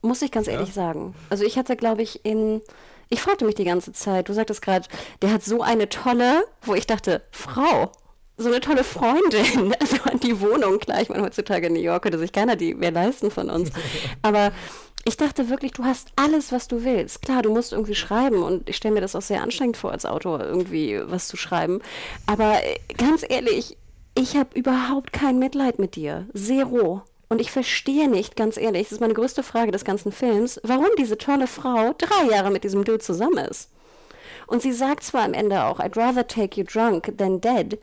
Muss ich ganz ehrlich sagen. Also ich hatte, glaube ich, in. Ich fragte mich die ganze Zeit, du sagtest gerade, der hat so eine tolle, wo ich dachte, Frau, so eine tolle Freundin. Also an die Wohnung, klar, ich meine, heutzutage in New York könnte sich keiner die mehr leisten von uns. Aber ich dachte wirklich, du hast alles, was du willst. Klar, du musst irgendwie schreiben und ich stelle mir das auch sehr anstrengend vor, als Autor irgendwie was zu schreiben. Aber äh, ganz ehrlich, ich habe überhaupt kein Mitleid mit dir. Zero. Und ich verstehe nicht, ganz ehrlich, das ist meine größte Frage des ganzen Films, warum diese tolle Frau drei Jahre mit diesem Dude zusammen ist. Und sie sagt zwar am Ende auch, I'd rather take you drunk than dead.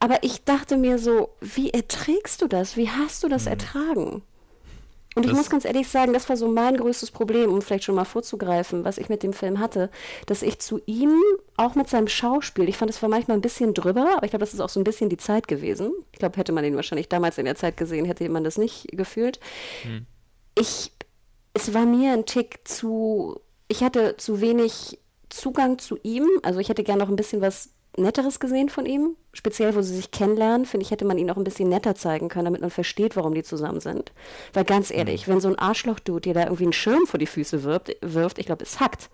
Aber ich dachte mir so, wie erträgst du das? Wie hast du das ertragen? Und ich Das- muss ganz ehrlich sagen, das war so mein größtes Problem, um vielleicht schon mal vorzugreifen, was ich mit dem Film hatte, dass ich zu ihm, auch mit seinem Schauspiel, ich fand, es war manchmal ein bisschen drüber, aber ich glaube, das ist auch so ein bisschen die Zeit gewesen. Ich glaube, hätte man ihn wahrscheinlich damals in der Zeit gesehen, hätte man das nicht gefühlt. Ich, es war mir ein Tick zu, ich hatte zu wenig Zugang zu ihm, also ich hätte gerne noch ein bisschen was Netteres gesehen von ihm, speziell wo sie sich kennenlernen, finde ich, hätte man ihn auch ein bisschen netter zeigen können, damit man versteht, warum die zusammen sind. Weil ganz ehrlich, wenn so ein Arschloch-Dude dir da irgendwie einen Schirm vor die Füße wirft, wirft ich glaube, es hackt.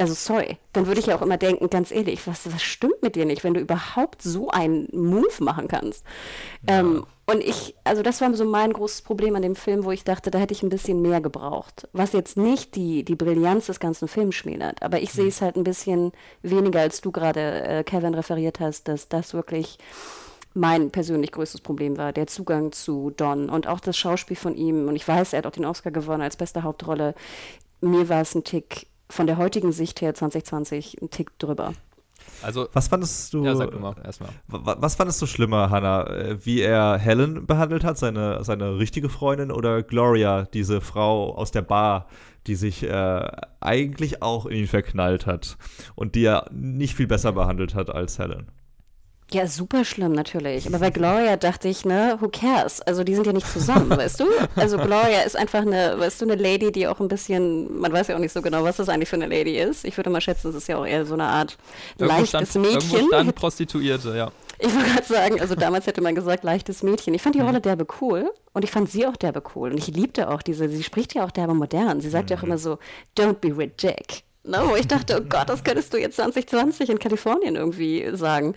Also sorry, dann würde ich ja auch immer denken, ganz ehrlich, was, was stimmt mit dir nicht, wenn du überhaupt so einen Move machen kannst? Ähm, und ich, also das war so mein großes Problem an dem Film, wo ich dachte, da hätte ich ein bisschen mehr gebraucht. Was jetzt nicht die, die Brillanz des ganzen Films schmälert, aber ich sehe es halt ein bisschen weniger, als du gerade, äh, Kevin, referiert hast, dass das wirklich mein persönlich größtes Problem war, der Zugang zu Don und auch das Schauspiel von ihm. Und ich weiß, er hat auch den Oscar gewonnen als beste Hauptrolle. Mir war es ein Tick von der heutigen Sicht her 2020 ein Tick drüber. Also, Was fandest du, ja, sag du mal erstmal. wa- was fandest du schlimmer, Hannah? Äh, Wie er Helen behandelt hat, seine, seine richtige Freundin, oder Gloria, diese Frau aus der Bar, die sich äh, eigentlich auch in ihn verknallt hat und die er nicht viel besser behandelt hat als Helen? Ja, super schlimm natürlich. Aber bei Gloria dachte ich, ne, who cares? Also die sind ja nicht zusammen, weißt du? Also Gloria ist einfach eine, weißt du, eine Lady, die auch ein bisschen, man weiß ja auch nicht so genau, was das eigentlich für eine Lady ist. Ich würde mal schätzen, es ist ja auch eher so eine Art Irgendwo leichtes stand, irgendwo Mädchen. stand Prostituierte, ja. Ich wollte gerade sagen, also damals hätte man gesagt, leichtes Mädchen. Ich fand die Rolle derbe cool und ich fand sie auch derbe cool. Und ich liebte auch diese, sie spricht ja auch derbe modern. Sie sagt ja auch immer so, don't be ridiculous. Ne, wo ich dachte, oh Gott, das könntest du jetzt 2020 in Kalifornien irgendwie sagen.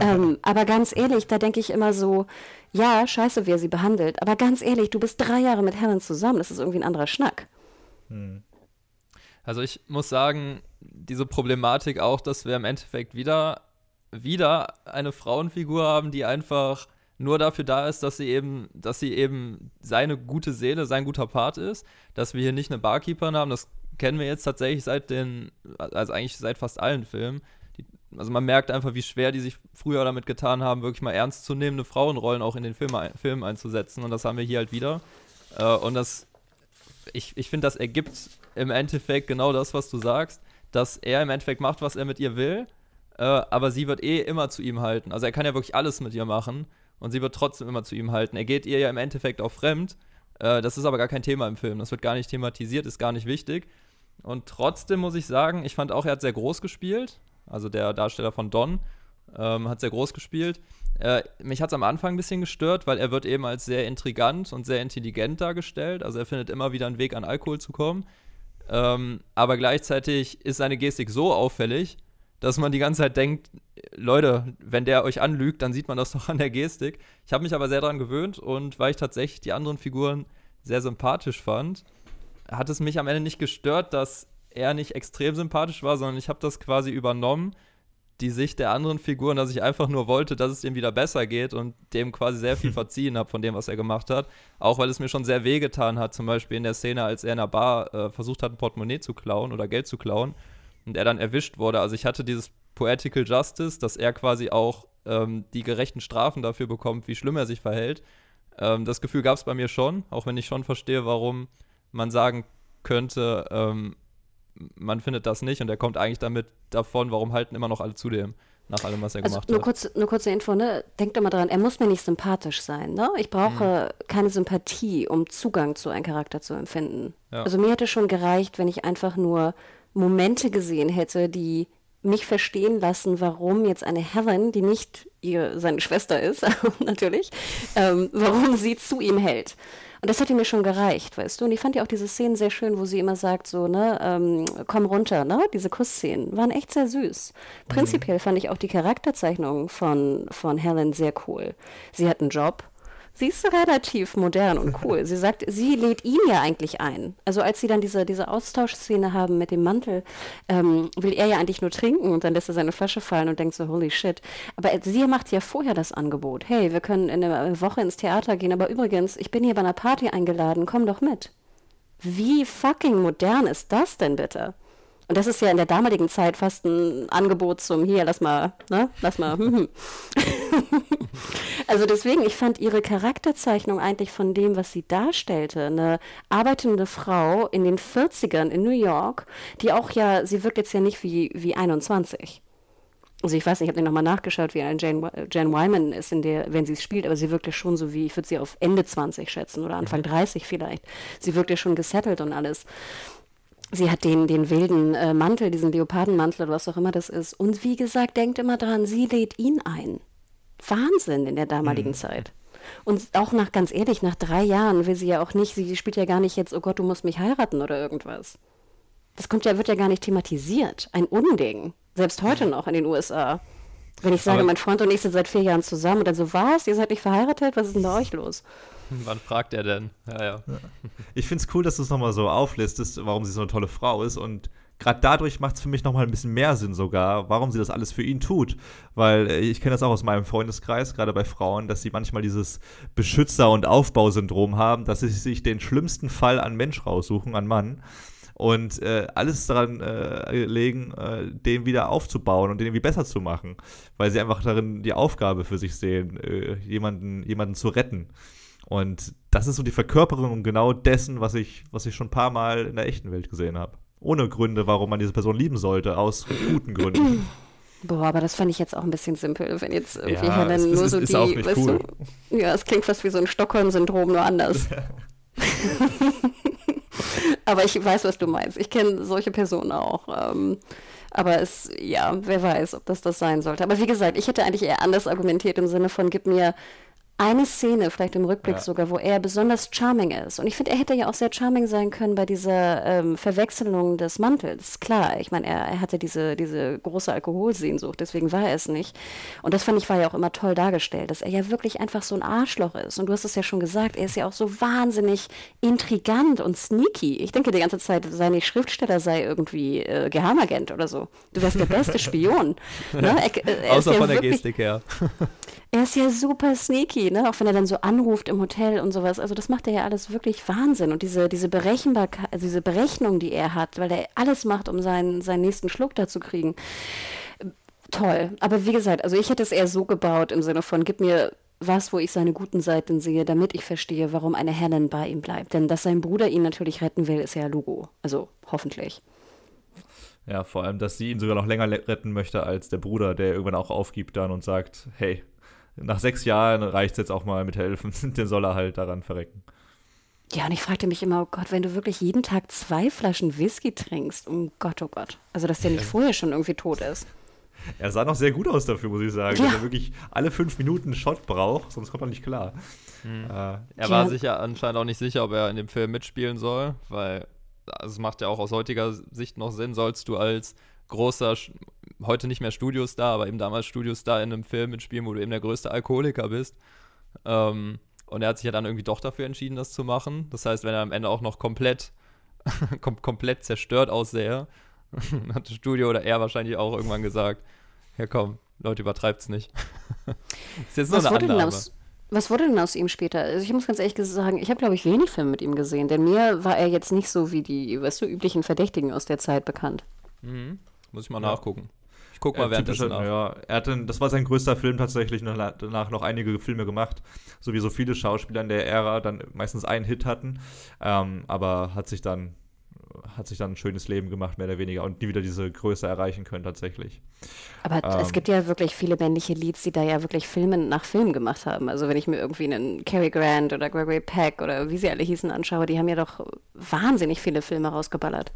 ähm, aber ganz ehrlich, da denke ich immer so, ja, scheiße, wer sie behandelt, aber ganz ehrlich, du bist drei Jahre mit Helen zusammen, das ist irgendwie ein anderer Schnack. Hm. Also ich muss sagen, diese Problematik auch, dass wir im Endeffekt wieder, wieder eine Frauenfigur haben, die einfach nur dafür da ist, dass sie eben, dass sie eben seine gute Seele, sein guter Part ist, dass wir hier nicht eine Barkeeperin haben, das kennen wir jetzt tatsächlich seit den, also eigentlich seit fast allen Filmen. Die, also man merkt einfach, wie schwer die sich früher damit getan haben, wirklich mal ernstzunehmende Frauenrollen auch in den Film, Film einzusetzen. Und das haben wir hier halt wieder. Äh, und das, ich, ich finde, das ergibt im Endeffekt genau das, was du sagst, dass er im Endeffekt macht, was er mit ihr will, äh, aber sie wird eh immer zu ihm halten. Also er kann ja wirklich alles mit ihr machen und sie wird trotzdem immer zu ihm halten. Er geht ihr ja im Endeffekt auch fremd. Äh, das ist aber gar kein Thema im Film. Das wird gar nicht thematisiert, ist gar nicht wichtig. Und trotzdem muss ich sagen, ich fand auch, er hat sehr groß gespielt. Also der Darsteller von Don ähm, hat sehr groß gespielt. Äh, mich hat es am Anfang ein bisschen gestört, weil er wird eben als sehr intrigant und sehr intelligent dargestellt. Also er findet immer wieder einen Weg, an Alkohol zu kommen. Ähm, aber gleichzeitig ist seine Gestik so auffällig, dass man die ganze Zeit denkt, Leute, wenn der euch anlügt, dann sieht man das doch an der Gestik. Ich habe mich aber sehr daran gewöhnt und weil ich tatsächlich die anderen Figuren sehr sympathisch fand, hat es mich am Ende nicht gestört, dass er nicht extrem sympathisch war, sondern ich habe das quasi übernommen, die Sicht der anderen Figuren, dass ich einfach nur wollte, dass es ihm wieder besser geht und dem quasi sehr viel verziehen habe von dem, was er gemacht hat. Auch weil es mir schon sehr wehgetan hat, zum Beispiel in der Szene, als er in der Bar äh, versucht hat, ein Portemonnaie zu klauen oder Geld zu klauen und er dann erwischt wurde. Also ich hatte dieses Poetical Justice, dass er quasi auch ähm, die gerechten Strafen dafür bekommt, wie schlimm er sich verhält. Ähm, das Gefühl gab es bei mir schon, auch wenn ich schon verstehe, warum man sagen könnte, ähm, man findet das nicht und er kommt eigentlich damit davon, warum halten immer noch alle zu dem, nach allem, was er also gemacht nur hat. Kurz, nur kurze Info, ne? Denkt immer dran, er muss mir nicht sympathisch sein, ne? Ich brauche mhm. keine Sympathie, um Zugang zu einem Charakter zu empfinden. Ja. Also mir hätte schon gereicht, wenn ich einfach nur Momente gesehen hätte, die mich verstehen lassen, warum jetzt eine Helen, die nicht ihr, seine Schwester ist, natürlich, ähm, warum sie zu ihm hält. Und das hätte mir schon gereicht, weißt du. Und ich fand ja auch diese Szenen sehr schön, wo sie immer sagt, so, ne, ähm, komm runter, ne? Diese Kussszenen waren echt sehr süß. Prinzipiell mhm. fand ich auch die Charakterzeichnung von, von Helen sehr cool. Sie hat einen Job, sie ist relativ modern und cool. Sie sagt, sie lädt ihn ja eigentlich ein. Also als sie dann diese, diese Austauschszene haben mit dem Mantel, ähm, will er ja eigentlich nur trinken und dann lässt er seine Flasche fallen und denkt so, holy shit. Aber sie macht ja vorher das Angebot. Hey, wir können in einer Woche ins Theater gehen, aber übrigens, ich bin hier bei einer Party eingeladen, komm doch mit. Wie fucking modern ist das denn bitte? Und das ist ja in der damaligen Zeit fast ein Angebot zum hier, lass mal, ne, lass mal. Hm, hm. also deswegen, ich fand ihre Charakterzeichnung eigentlich von dem, was sie darstellte, eine arbeitende Frau in den 40ern in New York, die auch ja, sie wirkt jetzt ja nicht wie, wie 21. Also ich weiß nicht, ich habe nochmal nachgeschaut, wie Jane, Jane Wyman ist, in der, wenn sie es spielt, aber sie wirkt ja schon so wie, ich würde sie auf Ende 20 schätzen oder Anfang 30 mhm. vielleicht. Sie wirkt ja schon gesettelt und alles. Sie hat den, den wilden äh, Mantel, diesen Leopardenmantel oder was auch immer das ist. Und wie gesagt, denkt immer dran, sie lädt ihn ein. Wahnsinn in der damaligen mhm. Zeit. Und auch nach, ganz ehrlich, nach drei Jahren will sie ja auch nicht, sie spielt ja gar nicht jetzt, oh Gott, du musst mich heiraten oder irgendwas. Das kommt ja, wird ja gar nicht thematisiert. Ein Unding. Selbst heute noch in den USA. Wenn ich sage, Aber mein Freund und ich sind seit vier Jahren zusammen und dann so, was? Ihr seid nicht verheiratet? Was ist denn bei euch los? Wann fragt er denn? Ja, ja. Ich finde es cool, dass du es nochmal so auflistest, warum sie so eine tolle Frau ist und gerade dadurch macht es für mich nochmal ein bisschen mehr Sinn sogar, warum sie das alles für ihn tut. Weil äh, ich kenne das auch aus meinem Freundeskreis, gerade bei Frauen, dass sie manchmal dieses Beschützer- und Aufbausyndrom haben, dass sie sich den schlimmsten Fall an Mensch raussuchen, an Mann. Und äh, alles daran äh, legen, äh, den wieder aufzubauen und den irgendwie besser zu machen. Weil sie einfach darin die Aufgabe für sich sehen, äh, jemanden, jemanden zu retten. Und das ist so die Verkörperung genau dessen, was ich, was ich schon ein paar Mal in der echten Welt gesehen habe. Ohne Gründe, warum man diese Person lieben sollte, aus guten Gründen. Boah, aber das fand ich jetzt auch ein bisschen simpel, wenn jetzt irgendwie ja, Helen es, nur so ist die, weißt cool. du, ja, es klingt fast wie so ein Stockholm-Syndrom, nur anders. aber ich weiß, was du meinst. Ich kenne solche Personen auch. Ähm, aber es, ja, wer weiß, ob das das sein sollte. Aber wie gesagt, ich hätte eigentlich eher anders argumentiert im Sinne von, gib mir eine Szene, vielleicht im Rückblick Ja. sogar, wo er besonders charming ist. Und ich finde, er hätte ja auch sehr charming sein können bei dieser ähm, Verwechslung des Mantels. Klar, ich meine, er, er hatte diese, diese große Alkoholsehnsucht, deswegen war er es nicht. Und das fand ich, war ja auch immer toll dargestellt, dass er ja wirklich einfach so ein Arschloch ist. Und du hast es ja schon gesagt, er ist ja auch so wahnsinnig intrigant und sneaky. Ich denke die ganze Zeit, seine Schriftsteller sei irgendwie äh, Geheimagent oder so. Du wärst der beste Spion. ne? er, äh, er Außer ja von der wirklich- Gestik her. er ist ja super sneaky, ne? Auch wenn er dann so anruft im Hotel und sowas. Also das macht er ja alles wirklich Wahnsinn. Und diese, diese Berechenbarkeit, also diese Berechnung, die er hat, weil er alles macht, um seinen, seinen nächsten Schluck da zu kriegen. Toll. Aber wie gesagt, also ich hätte es eher so gebaut im Sinne von, gib mir was, wo ich seine guten Seiten sehe, damit ich verstehe, warum eine Helen bei ihm bleibt. Denn dass sein Bruder ihn natürlich retten will, ist ja Logo. Also hoffentlich. Ja, vor allem, dass sie ihn sogar noch länger retten möchte als der Bruder, der irgendwann auch aufgibt dann und sagt, hey, nach sechs Jahren reicht es jetzt auch mal mit helfen, den soll er halt daran verrecken. Ja, und ich fragte mich immer, oh Gott, wenn du wirklich jeden Tag zwei Flaschen Whisky trinkst, oh Gott, oh Gott. Also, dass der nicht vorher schon irgendwie tot ist. Er sah noch sehr gut aus dafür, muss ich sagen, Ja. dass er wirklich alle fünf Minuten einen Shot braucht, sonst kommt er nicht klar. Mhm. Äh, Er Ja. war sich ja anscheinend auch nicht sicher, ob er in dem Film mitspielen soll, weil also es macht ja auch aus heutiger Sicht noch Sinn, sollst du als großer, heute nicht mehr Studiostar, aber eben damals Studiostar in einem Film mitspielen, wo du eben der größte Alkoholiker bist. Ähm, und er hat sich ja dann irgendwie doch dafür entschieden, das zu machen. Das heißt, wenn er am Ende auch noch komplett, kom komplett zerstört aussähe, hat das Studio oder er wahrscheinlich auch irgendwann gesagt, ja komm, Leute, übertreibt's nicht. ist jetzt nur Was eine wurde, denn Annahme. aus, was wurde denn aus ihm später? Also ich muss ganz ehrlich sagen, ich habe, glaube ich, wenig Filme mit ihm gesehen, denn mir war er jetzt nicht so wie die, weißt du, üblichen Verdächtigen aus der Zeit bekannt. Mhm. Muss ich mal Ja. nachgucken. Ich guck mal äh, währenddessen nach. ja, er hatte, das war sein größter Film tatsächlich, danach danach noch einige Filme gemacht, so wie so viele Schauspieler in der Ära dann meistens einen Hit hatten, ähm, aber hat sich dann hat sich dann ein schönes Leben gemacht, mehr oder weniger, und nie wieder diese Größe erreichen können tatsächlich. Aber es Ähm. gibt ja wirklich viele männliche Leads, die da ja wirklich Filme nach Film gemacht haben. Also wenn ich mir irgendwie einen Cary Grant oder Gregory Peck oder wie sie alle hießen anschaue, die haben ja doch wahnsinnig viele Filme rausgeballert.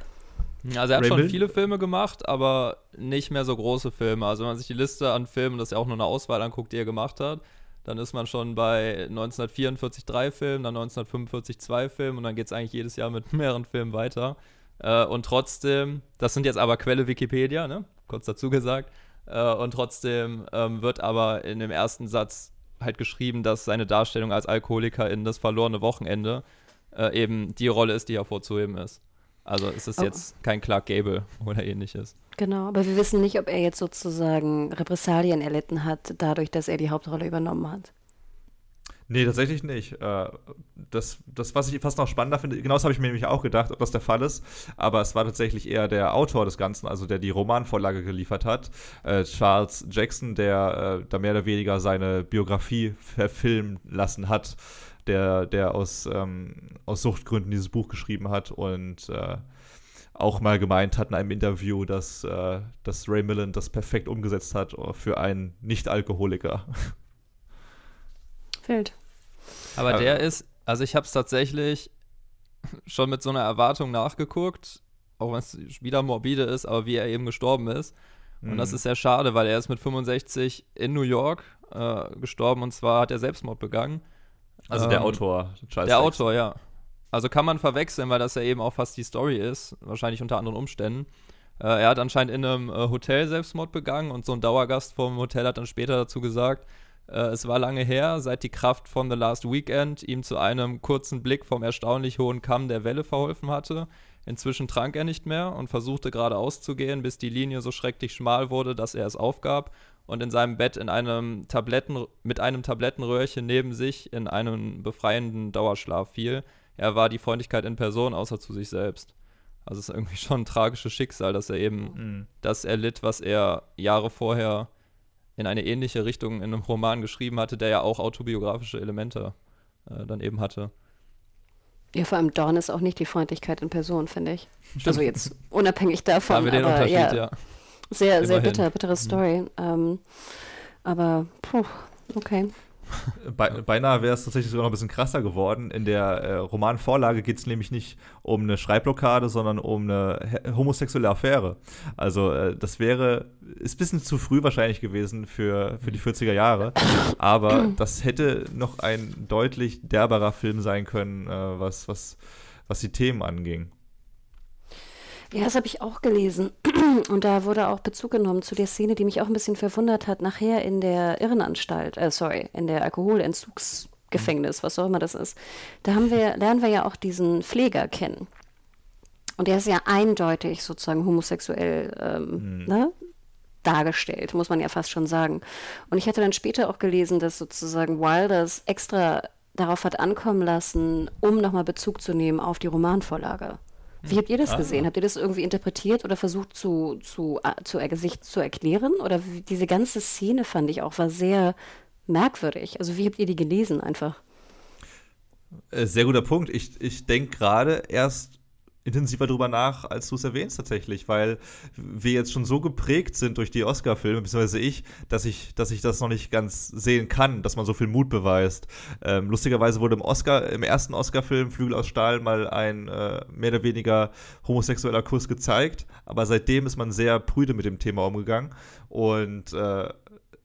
Also er hat Ray schon viele Filme gemacht, aber nicht mehr so große Filme. Also wenn man sich die Liste an Filmen, das ist ja auch nur eine Auswahl anguckt, die er gemacht hat, dann ist man schon bei 1944 drei Filmen, dann 1945 zwei Filmen und dann geht es eigentlich jedes Jahr mit mehreren Filmen weiter. Äh, und trotzdem, das sind jetzt aber Quelle Wikipedia, ne? kurz dazu gesagt, äh, und trotzdem ähm, wird aber in dem ersten Satz halt geschrieben, dass seine Darstellung als Alkoholiker in das verlorene Wochenende äh, eben die Rolle ist, die hervorzuheben ist. Also es ist Oh. jetzt kein Clark Gable oder ähnliches. Genau, aber wir wissen nicht, ob er jetzt sozusagen Repressalien erlitten hat, dadurch, dass er die Hauptrolle übernommen hat. Nee, tatsächlich nicht. Äh, Das, das, was ich fast noch spannender finde, genau das habe ich mir nämlich auch gedacht, ob das der Fall ist, aber es war tatsächlich eher der Autor des Ganzen, also der die Romanvorlage geliefert hat, äh, Charles Jackson, der äh, da mehr oder weniger seine Biografie verfilmen lassen hat, der, der aus, ähm, aus Suchtgründen dieses Buch geschrieben hat und äh, auch mal gemeint hat in einem Interview, dass, äh, dass Ray Milland das perfekt umgesetzt hat für einen Nicht-Alkoholiker. Wild. Aber Aber- der ist, also ich habe es tatsächlich schon mit so einer Erwartung nachgeguckt, auch wenn es wieder morbide ist, aber wie er eben gestorben ist. Und das Mhm. ist sehr schade, weil er ist mit 65 in New York äh, gestorben und zwar hat er Selbstmord begangen. Also der Ähm, Autor, Charles Der Jackson. Autor, ja. Also kann man verwechseln, weil das ja eben auch fast die Story ist, wahrscheinlich unter anderen Umständen. Äh, er hat anscheinend in einem äh, Hotel Selbstmord begangen und so ein Dauergast vom Hotel hat dann später dazu gesagt, äh, es war lange her, seit die Kraft von The Last Weekend ihm zu einem kurzen Blick vom erstaunlich hohen Kamm der Welle verholfen hatte. Inzwischen trank er nicht mehr und versuchte geradeaus zu gehen, bis die Linie so schrecklich schmal wurde, dass er es aufgab und in seinem Bett in einem Tabletten, mit einem Tablettenröhrchen neben sich in einen befreienden Dauerschlaf fiel. Er war die Freundlichkeit in Person, außer zu sich selbst. Also es ist irgendwie schon ein tragisches Schicksal, dass er eben Mhm. das erlitt, was er Jahre vorher in eine ähnliche Richtung in einem Roman geschrieben hatte, der ja auch autobiografische Elemente äh, dann eben hatte. Ja, vor allem Dawn ist auch nicht die Freundlichkeit in Person, finde ich. Stimmt. Also jetzt unabhängig Da davon. haben wir den aber Unterschied, ja, ja. Sehr, sehr bitter, bittere Story. Ähm, aber, puh, okay. Be beinahe wäre es tatsächlich sogar noch ein bisschen krasser geworden. In der äh, Romanvorlage geht es nämlich nicht um eine Schreibblockade, sondern um eine homosexuelle Affäre. Also äh, das wäre, ist ein bisschen zu früh wahrscheinlich gewesen für, für die 40er Jahre. Aber das hätte noch ein deutlich derberer Film sein können, äh, was, was, was die Themen anging. Ja, das habe ich auch gelesen. Und da wurde auch Bezug genommen zu der Szene, die mich auch ein bisschen verwundert hat, nachher in der Irrenanstalt, äh, sorry, in der Alkoholentzugsgefängnis, was auch immer das ist. Da haben wir, lernen wir ja auch diesen Pfleger kennen. Und der ist ja eindeutig sozusagen homosexuell ähm, mhm. ne, dargestellt, muss man ja fast schon sagen. Und ich hatte dann später auch gelesen, dass sozusagen Wilders extra darauf hat ankommen lassen, um nochmal Bezug zu nehmen auf die Romanvorlage. Wie habt ihr das ah. gesehen? Habt ihr das irgendwie interpretiert oder versucht zu, zu, zu, sich zu erklären? Oder wie, diese ganze Szene fand ich auch, war sehr merkwürdig. Also wie habt ihr die gelesen einfach? Äh, sehr guter Punkt. Ich, ich denke gerade erst intensiver drüber nach, als du es erwähnst tatsächlich, weil wir jetzt schon so geprägt sind durch die Oscar-Filme, beziehungsweise ich, dass ich, dass ich das noch nicht ganz sehen kann, dass man so viel Mut beweist. Ähm, lustigerweise wurde im Oscar, im ersten Oscar-Film Flügel aus Stahl mal ein äh, mehr oder weniger homosexueller Kuss gezeigt, aber seitdem ist man sehr prüde mit dem Thema umgegangen und äh,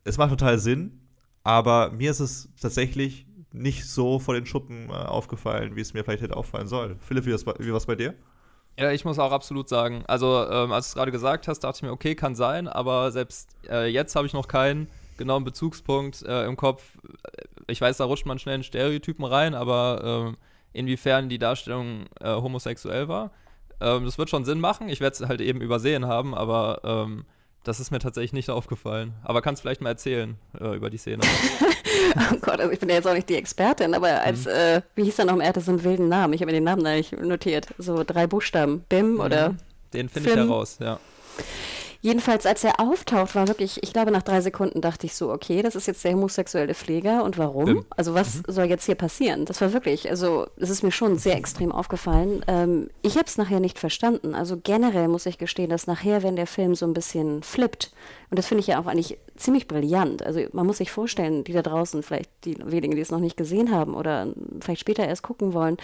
es macht total Sinn, aber mir ist es tatsächlich nicht so vor den Schuppen äh, aufgefallen, wie es mir vielleicht hätte auffallen sollen. Philipp, wie war es bei dir? Ja, ich muss auch absolut sagen. Also, ähm, als du es gerade gesagt hast, dachte ich mir, okay, kann sein, aber selbst äh, jetzt habe ich noch keinen genauen Bezugspunkt äh, im Kopf. Ich weiß, da rutscht man schnell in Stereotypen rein, aber äh, inwiefern die Darstellung äh, homosexuell war. Ähm, das wird schon Sinn machen. Ich werde es halt eben übersehen haben, aber ähm, das ist mir tatsächlich nicht aufgefallen. Aber kannst vielleicht mal erzählen äh, über die Szene. oh Gott, also ich bin ja jetzt auch nicht die Expertin, aber als, mhm. äh, wie hieß er noch, er hatte so einen wilden Namen. Ich habe mir den Namen eigentlich notiert. So drei Buchstaben. BIM mhm. oder. Den finde ich heraus, ja. Jedenfalls, als er auftaucht, war wirklich, ich glaube, nach drei Sekunden dachte ich so, okay, das ist jetzt der homosexuelle Pfleger und warum? Bim. Also was mhm. soll jetzt hier passieren? Das war wirklich, also es ist mir schon sehr extrem aufgefallen. Ähm, ich habe es nachher nicht verstanden. Also generell muss ich gestehen, dass nachher, wenn der Film so ein bisschen flippt, und das finde ich ja auch eigentlich ziemlich brillant. Also man muss sich vorstellen, die da draußen, vielleicht die wenigen, die es noch nicht gesehen haben oder vielleicht später erst gucken wollen,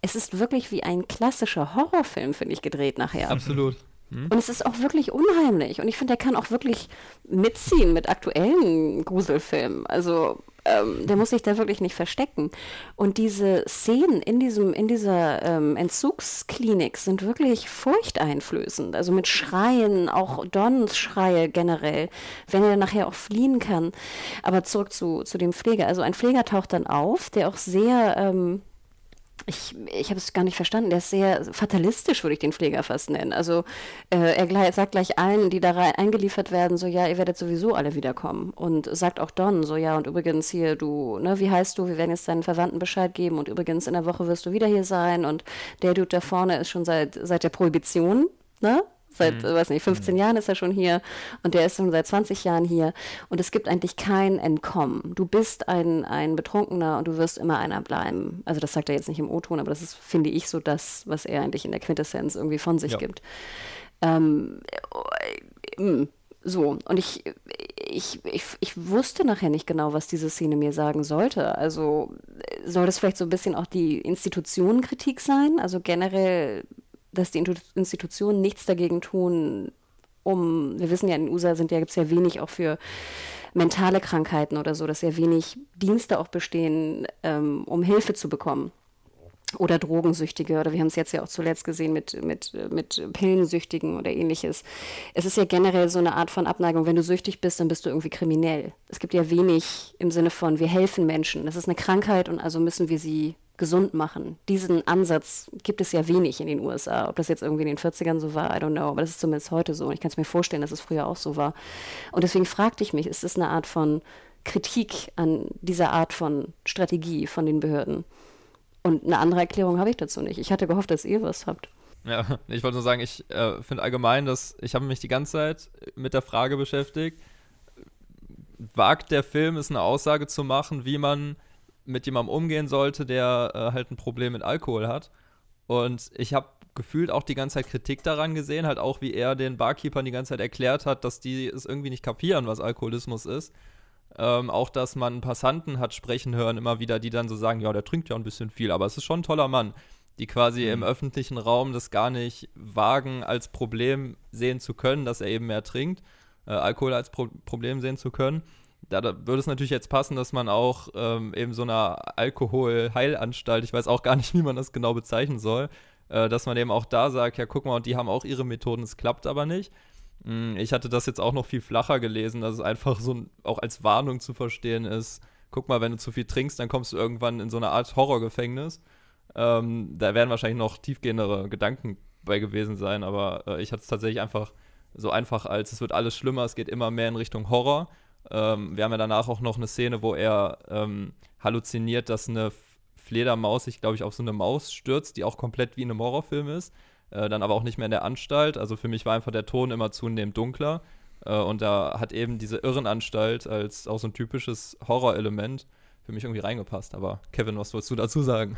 es ist wirklich wie ein klassischer Horrorfilm, finde ich, gedreht nachher. Absolut. Hm? Und es ist auch wirklich unheimlich. Und ich finde, der kann auch wirklich mitziehen mit aktuellen Gruselfilmen. Also ähm, der muss sich da wirklich nicht verstecken. Und diese Szenen in, diesem, in dieser ähm, Entzugsklinik sind wirklich furchteinflößend. Also mit Schreien, auch Dons Schreie generell, wenn er nachher auch fliehen kann. Aber zurück zu, zu dem Pfleger. Also ein Pfleger taucht dann auf, der auch sehr... Ähm, ich, ich habe es gar nicht verstanden. Der ist sehr fatalistisch, würde ich den Pfleger fast nennen. Also äh, er gleich, sagt gleich allen, die da rein eingeliefert werden, so ja, ihr werdet sowieso alle wiederkommen. Und sagt auch Don so ja, und übrigens hier, du, ne, wie heißt du? Wir werden jetzt deinen Verwandten Bescheid geben und übrigens in der Woche wirst du wieder hier sein. Und der Dude da vorne ist schon seit, seit der Prohibition, ne? Seit, mhm. weiß nicht, 15 mhm. Jahren ist er schon hier und der ist schon seit 20 Jahren hier. Und es gibt eigentlich kein Entkommen. Du bist ein, ein Betrunkener und du wirst immer einer bleiben. Also das sagt er jetzt nicht im O-Ton, aber das ist, finde ich, so das, was er eigentlich in der Quintessenz irgendwie von sich ja. gibt. Ähm, äh, so, und ich, ich, ich, ich wusste nachher nicht genau, was diese Szene mir sagen sollte. Also soll das vielleicht so ein bisschen auch die Institutionenkritik sein? Also generell dass die Institutionen nichts dagegen tun, um, wir wissen ja, in den USA sind ja, gibt es ja wenig auch für mentale Krankheiten oder so, dass ja wenig Dienste auch bestehen, ähm, um Hilfe zu bekommen. Oder Drogensüchtige, oder wir haben es jetzt ja auch zuletzt gesehen mit, mit, mit Pillensüchtigen oder ähnliches. Es ist ja generell so eine Art von Abneigung. Wenn du süchtig bist, dann bist du irgendwie kriminell. Es gibt ja wenig im Sinne von, wir helfen Menschen. Das ist eine Krankheit und also müssen wir sie gesund machen. Diesen Ansatz gibt es ja wenig in den USA. Ob das jetzt irgendwie in den 40ern so war, I don't know, aber das ist zumindest heute so. Und ich kann es mir vorstellen, dass es früher auch so war. Und deswegen fragte ich mich, ist das eine Art von Kritik an dieser Art von Strategie von den Behörden? Und eine andere Erklärung habe ich dazu nicht. Ich hatte gehofft, dass ihr was habt. Ja, ich wollte nur sagen, ich äh, finde allgemein, dass ich habe mich die ganze Zeit mit der Frage beschäftigt, wagt der Film es eine Aussage zu machen, wie man mit jemandem umgehen sollte, der äh, halt ein Problem mit Alkohol hat. Und ich habe gefühlt auch die ganze Zeit Kritik daran gesehen, halt auch wie er den Barkeepern die ganze Zeit erklärt hat, dass die es irgendwie nicht kapieren, was Alkoholismus ist. Ähm, auch, dass man Passanten hat sprechen hören, immer wieder, die dann so sagen, ja, der trinkt ja ein bisschen viel, aber es ist schon ein toller Mann, die quasi mhm. im öffentlichen Raum das gar nicht wagen, als Problem sehen zu können, dass er eben mehr trinkt, äh, Alkohol als Pro Problem sehen zu können. Da, da, würde es natürlich jetzt passen, dass man auch ähm, eben so einer Alkoholheilanstalt, ich weiß auch gar nicht, wie man das genau bezeichnen soll, äh, dass man eben auch da sagt, ja, guck mal, und die haben auch ihre Methoden, es klappt aber nicht. Hm, ich hatte das jetzt auch noch viel flacher gelesen, dass es einfach so auch als Warnung zu verstehen ist. Guck mal, wenn du zu viel trinkst, dann kommst du irgendwann in so eine Art Horrorgefängnis. Ähm, da werden wahrscheinlich noch tiefgehendere Gedanken bei gewesen sein, aber äh, ich hatte es tatsächlich einfach so einfach als, es wird alles schlimmer, es geht immer mehr in Richtung Horror. Ähm, wir haben ja danach auch noch eine Szene, wo er ähm, halluziniert, dass eine Fledermaus sich, glaube ich, auf so eine Maus stürzt, die auch komplett wie in einem Horrorfilm ist äh, dann aber auch nicht mehr in der Anstalt. Also für mich war einfach der Ton immer zunehmend dunkler. Äh, und da hat eben diese Irrenanstalt als auch so ein typisches Horrorelement für mich irgendwie reingepasst. Aber Kevin, was wolltest du dazu sagen?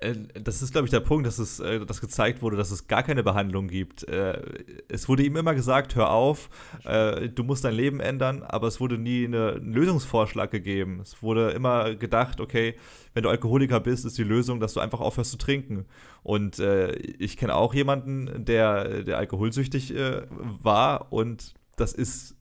Äh, das ist, glaube ich, der Punkt, dass es äh, dass gezeigt wurde, dass es gar keine Behandlung gibt. Äh, es wurde ihm immer gesagt, hör auf, du musst dein Leben ändern, aber es wurde nie eine, einen Lösungsvorschlag gegeben. Es wurde immer gedacht, okay, wenn du Alkoholiker bist, ist die Lösung, dass du einfach aufhörst zu trinken. Und ich kenne auch jemanden, der, der alkoholsüchtig war und das ist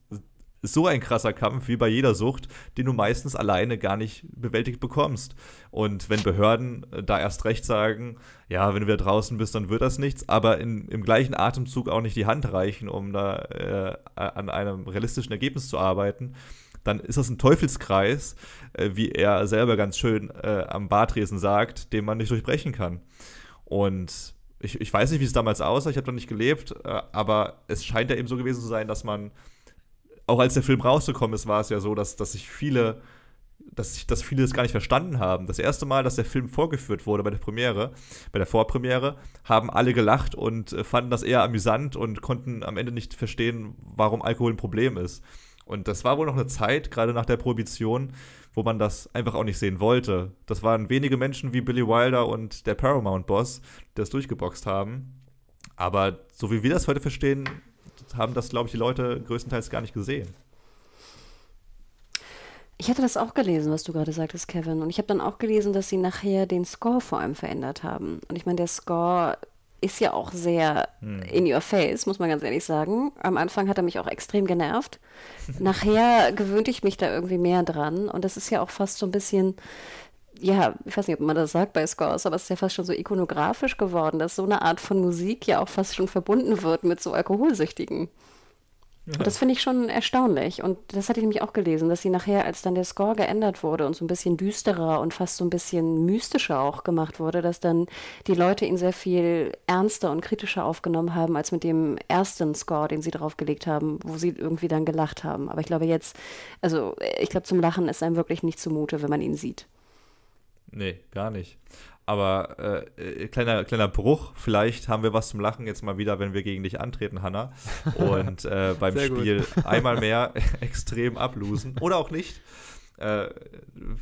so ein krasser Kampf wie bei jeder Sucht, den du meistens alleine gar nicht bewältigt bekommst. Und wenn Behörden äh, da erst recht sagen, ja, wenn du wieder draußen bist, dann wird das nichts, aber in, im gleichen Atemzug auch nicht die Hand reichen, um da äh, an einem realistischen Ergebnis zu arbeiten, dann ist das ein Teufelskreis, äh, wie er selber ganz schön äh, am Bartresen sagt, den man nicht durchbrechen kann. Und ich, ich weiß nicht, wie es damals aussah, ich habe da nicht gelebt, äh, aber es scheint ja eben so gewesen zu sein, dass man auch als der Film rausgekommen ist, war es ja so, dass, dass sich viele, dass, ich, dass viele das gar nicht verstanden haben. Das erste Mal, dass der Film vorgeführt wurde bei der Premiere, bei der Vorpremiere, haben alle gelacht und äh, fanden das eher amüsant und konnten am Ende nicht verstehen, warum Alkohol ein Problem ist. Und das war wohl noch eine Zeit, gerade nach der Prohibition, wo man das einfach auch nicht sehen wollte. Das waren wenige Menschen wie Billy Wilder und der Paramount-Boss, die das durchgeboxt haben. Aber so wie wir das heute verstehen, haben das, glaube ich, die Leute größtenteils gar nicht gesehen. Ich hatte das auch gelesen, was du gerade sagtest, Kevin. Und ich habe dann auch gelesen, dass sie nachher den Score vor allem verändert haben. Und ich meine, der Score ist ja auch sehr hm. in your face, muss man ganz ehrlich sagen. Am Anfang hat er mich auch extrem genervt. Nachher gewöhnte ich mich da irgendwie mehr dran. Und das ist ja auch fast so ein bisschen ja, ich weiß nicht, ob man das sagt bei Scores, aber es ist ja fast schon so ikonografisch geworden, dass so eine Art von Musik ja auch fast schon verbunden wird mit so Alkoholsüchtigen. Ja. Und das finde ich schon erstaunlich. Und das hatte ich nämlich auch gelesen, dass sie nachher, als dann der Score geändert wurde und so ein bisschen düsterer und fast so ein bisschen mystischer auch gemacht wurde, dass dann die Leute ihn sehr viel ernster und kritischer aufgenommen haben, als mit dem ersten Score, den sie draufgelegt haben, wo sie irgendwie dann gelacht haben. Aber ich glaube jetzt, also ich glaube, zum Lachen ist einem wirklich nicht zumute, wenn man ihn sieht. Nee, gar nicht. Aber äh, äh, kleiner, kleiner Bruch, vielleicht haben wir was zum Lachen jetzt mal wieder, wenn wir gegen dich antreten, Hanna. Und äh, beim Spiel einmal mehr extrem ablosen. Oder auch nicht. Äh,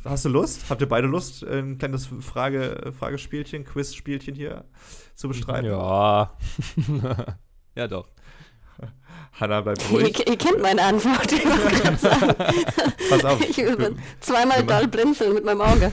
hast du Lust? Habt ihr beide Lust, ein kleines Frage, Fragespielchen, Quizspielchen hier zu bestreiten? Ja. ja, doch. Hanna bleibt ruhig. Ihr, ihr kennt meine Antwort. Ich Pass auf. Ich übe zweimal doll blinzeln mit meinem Auge.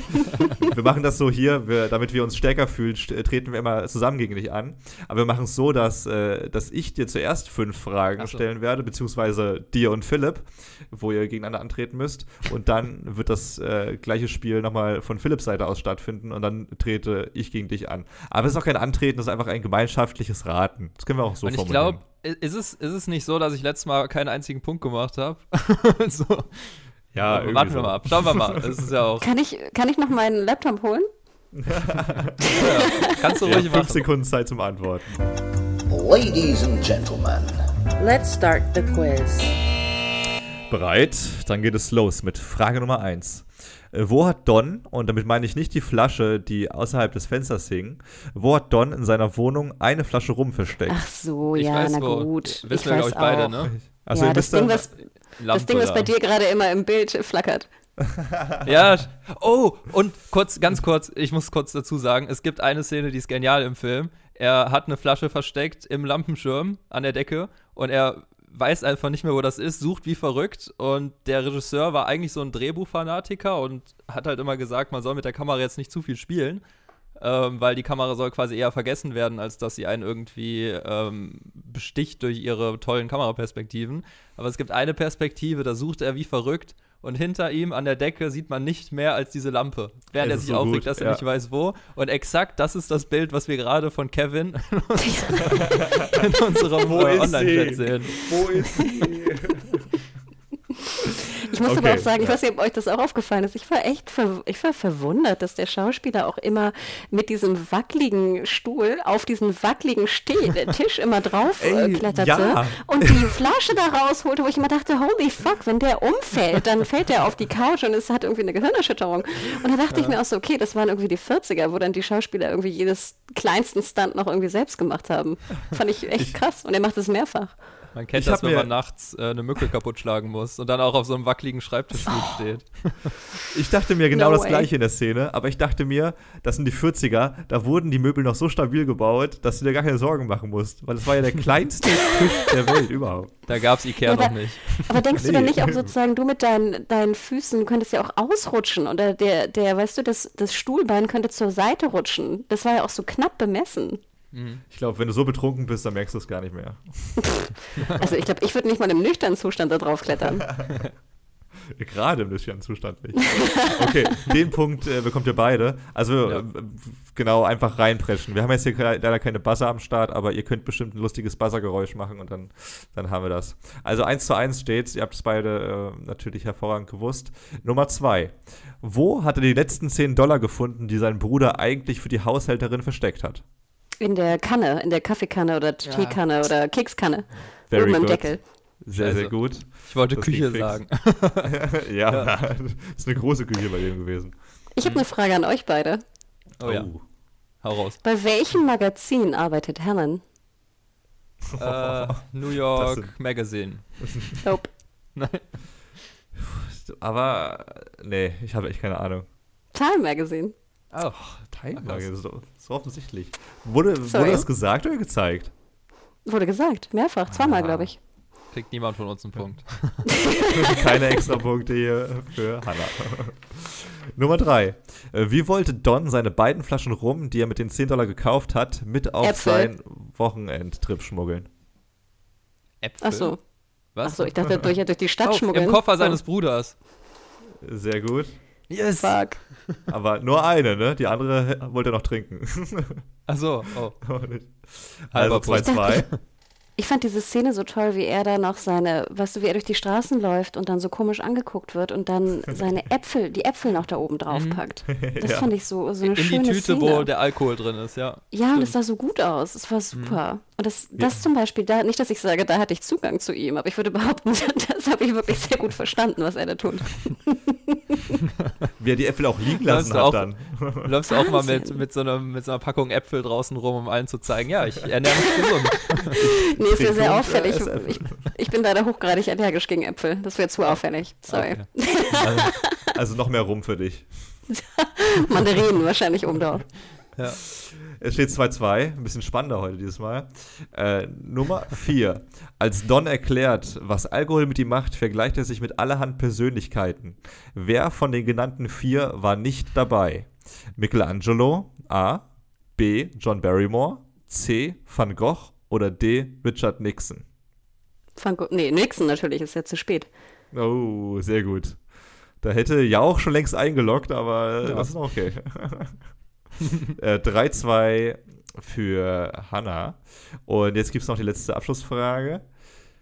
wir machen das so hier, wir, damit wir uns stärker fühlen, treten wir immer zusammen gegen dich an. Aber wir machen es so, dass, äh, dass ich dir zuerst fünf Fragen so. stellen werde, beziehungsweise dir und Philipp, wo ihr gegeneinander antreten müsst. Und dann wird das äh, gleiche Spiel nochmal von Philipps Seite aus stattfinden und dann trete ich gegen dich an. Aber es ist auch kein Antreten, es ist einfach ein gemeinschaftliches Raten. Das können wir auch so und formulieren. Ich glaube, ist es, ist es nicht so, dass ich letztes Mal keinen einzigen Punkt gemacht habe? so. Ja, irgendwie Warten wir mal ab. Schauen wir mal. Das ist ja auch kann, ich, kann ich noch meinen Laptop holen? ja, kannst du ruhig ja, fünf Sekunden Zeit zum Antworten. Ladies and Gentlemen, let's start the quiz. Bereit? Dann geht es los mit Frage Nummer 1. Äh, wo hat Don, und damit meine ich nicht die Flasche, die außerhalb des Fensters hing, wo hat Don in seiner Wohnung eine Flasche Rum versteckt? Ach so, ich ja, weiß, na wo, gut. Wissen ich wir, glaube ich, beide, ne? Also, ja, das Ding, was, das Ding, was bei dir gerade immer im Bild flackert. ja, oh, und kurz, ganz kurz, ich muss kurz dazu sagen, es gibt eine Szene, die ist genial im Film. Er hat eine Flasche versteckt im Lampenschirm an der Decke und er weiß einfach nicht mehr, wo das ist, sucht wie verrückt. Und der Regisseur war eigentlich so ein Drehbuchfanatiker und hat halt immer gesagt, man soll mit der Kamera jetzt nicht zu viel spielen, ähm, weil die Kamera soll quasi eher vergessen werden, als dass sie einen irgendwie ähm, besticht durch ihre tollen Kameraperspektiven. Aber es gibt eine Perspektive, da sucht er wie verrückt und hinter ihm an der Decke sieht man nicht mehr als diese Lampe, während er sich so aufregt, gut, dass er ja. nicht weiß wo. Und exakt das ist das Bild, was wir gerade von Kevin in unserem Wo ist Online-Chat sie? sehen. Wo ist sie? Ich muss aber Okay, auch sagen, ich ja. weiß nicht, ob euch das auch aufgefallen ist. Ich war echt ich war verwundert, dass der Schauspieler auch immer mit diesem wackeligen Stuhl auf diesen wackeligen Steh, der Tisch immer drauf äh, Ey, kletterte ja. und die Flasche da rausholte, wo ich immer dachte, holy fuck, wenn der umfällt, dann fällt der auf die Couch und es hat irgendwie eine Gehirnerschütterung. Und da dachte ich mir auch so, okay, das waren irgendwie die 40er, wo dann die Schauspieler irgendwie jedes kleinsten Stunt noch irgendwie selbst gemacht haben. Fand ich echt krass. Und er macht es mehrfach. Man kennt Ich das, wenn man nachts äh, eine Mücke kaputt schlagen muss und dann auch auf so einem wackeligen Schreibtischstuhl steht. Ich dachte mir genau No das way. gleiche in der Szene, aber ich dachte mir, das sind die 40er, da wurden die Möbel noch so stabil gebaut, dass du dir gar keine Sorgen machen musst, weil es war ja der kleinste Tisch der Welt überhaupt. Da gab es Ikea Ja, noch aber- nicht. Aber denkst du Nee. dann nicht auch sozusagen, du mit deinen, deinen Füßen, du könntest ja auch ausrutschen oder der, der, weißt du, das, das Stuhlbein könnte zur Seite rutschen. Das war ja auch so knapp bemessen. Ich glaube, wenn du so betrunken bist, dann merkst du es gar nicht mehr. Also ich glaube, ich würde nicht mal im nüchternen Zustand da drauf klettern. Gerade im nüchternen Zustand nicht. Okay, den Punkt äh, bekommt ihr beide. Also Ja. äh, genau, einfach reinpreschen. Wir haben jetzt hier leider keine Buzzer am Start, aber ihr könnt bestimmt ein lustiges Buzzergeräusch machen und dann, dann haben wir das. Also 1 zu 1 steht, ihr habt es beide äh, natürlich hervorragend gewusst. Nummer 2. Wo hat er die letzten 10 Dollar gefunden, die sein Bruder eigentlich für die Haushälterin versteckt hat? In der Kanne, in der Kaffeekanne oder Teekanne oder Kekskanne. Very Oben im. Deckel. Sehr, Also, sehr gut. Ich wollte Das Küche sagen. ja, das ist eine große Küche bei dem gewesen. Ich habe eine Frage an euch beide. Oh ja, hau raus. Bei welchem Magazin arbeitet Helen? Äh, New Das York sind- Magazine. Nope. Nein. Aber, nee, ich habe echt keine Ahnung. Time Magazine. Oh, krass. Magazine, so, so offensichtlich. Wurde, wurde das gesagt oder gezeigt? Wurde gesagt, mehrfach, zweimal, Ah. glaube ich. kriegt niemand von uns einen Punkt. Keine extra Punkte hier für Hannah. Nummer 3. Wie wollte Don seine beiden Flaschen Rum, die er mit den 10 Dollar gekauft hat, mit auf Äpfel. seinen Wochenendtrip schmuggeln? Äpfel? Ach so. Was? Ach so, ich dachte, durch, durch die Stadt oh, schmuggeln. Im Koffer seines Bruders. Sehr gut. Yes. Fuck. Aber nur eine, ne? Die andere wollte er noch trinken. Ach so, oh. Also Punkt. 2-2. Ich fand diese Szene so toll, wie er da noch seine, weißt du, wie er durch die Straßen läuft und dann so komisch angeguckt wird und dann seine Äpfel, die Äpfel noch da oben drauf packt. Das Ja. fand ich so, so eine In die schöne Tüte, Szene. wo der Alkohol drin ist, ja. ja, und es sah so gut aus. Es war super. Und das, das zum Beispiel, da, nicht, dass ich sage, da hatte ich Zugang zu ihm, aber ich würde behaupten, das habe ich wirklich sehr gut verstanden, was er da tut. Wie er die Äpfel auch liegen lassen Läufst hat auch, dann. läufst du auch mal mit, mit, so einer, mit so einer Packung Äpfel draußen rum, um allen zu zeigen, ja, ich ernähre mich gesund. Nee, ist mir sehr auffällig. Ich, ich bin leider hochgradig allergisch gegen Äpfel. Das wäre zu auffällig. Sorry. Okay. Also, also noch mehr Rum für dich. Mandarinen wahrscheinlich oben drauf. Ja. Es steht 2-2, ein bisschen spannender heute dieses Mal. Äh, Nummer 4. Als Don erklärt, was Alkohol mit ihm macht, vergleicht er sich mit allerhand Persönlichkeiten. Wer von den genannten vier war nicht dabei? Michelangelo, A, B, John Barrymore, C, Van Gogh oder D, Richard Nixon? Van Gogh, nee, Nixon natürlich, ist ja zu spät. Oh, sehr gut. Da hätte ja auch schon längst eingeloggt, aber Ja. das ist noch okay. äh, 3-2 für Hannah. Und jetzt gibt es noch die letzte Abschlussfrage.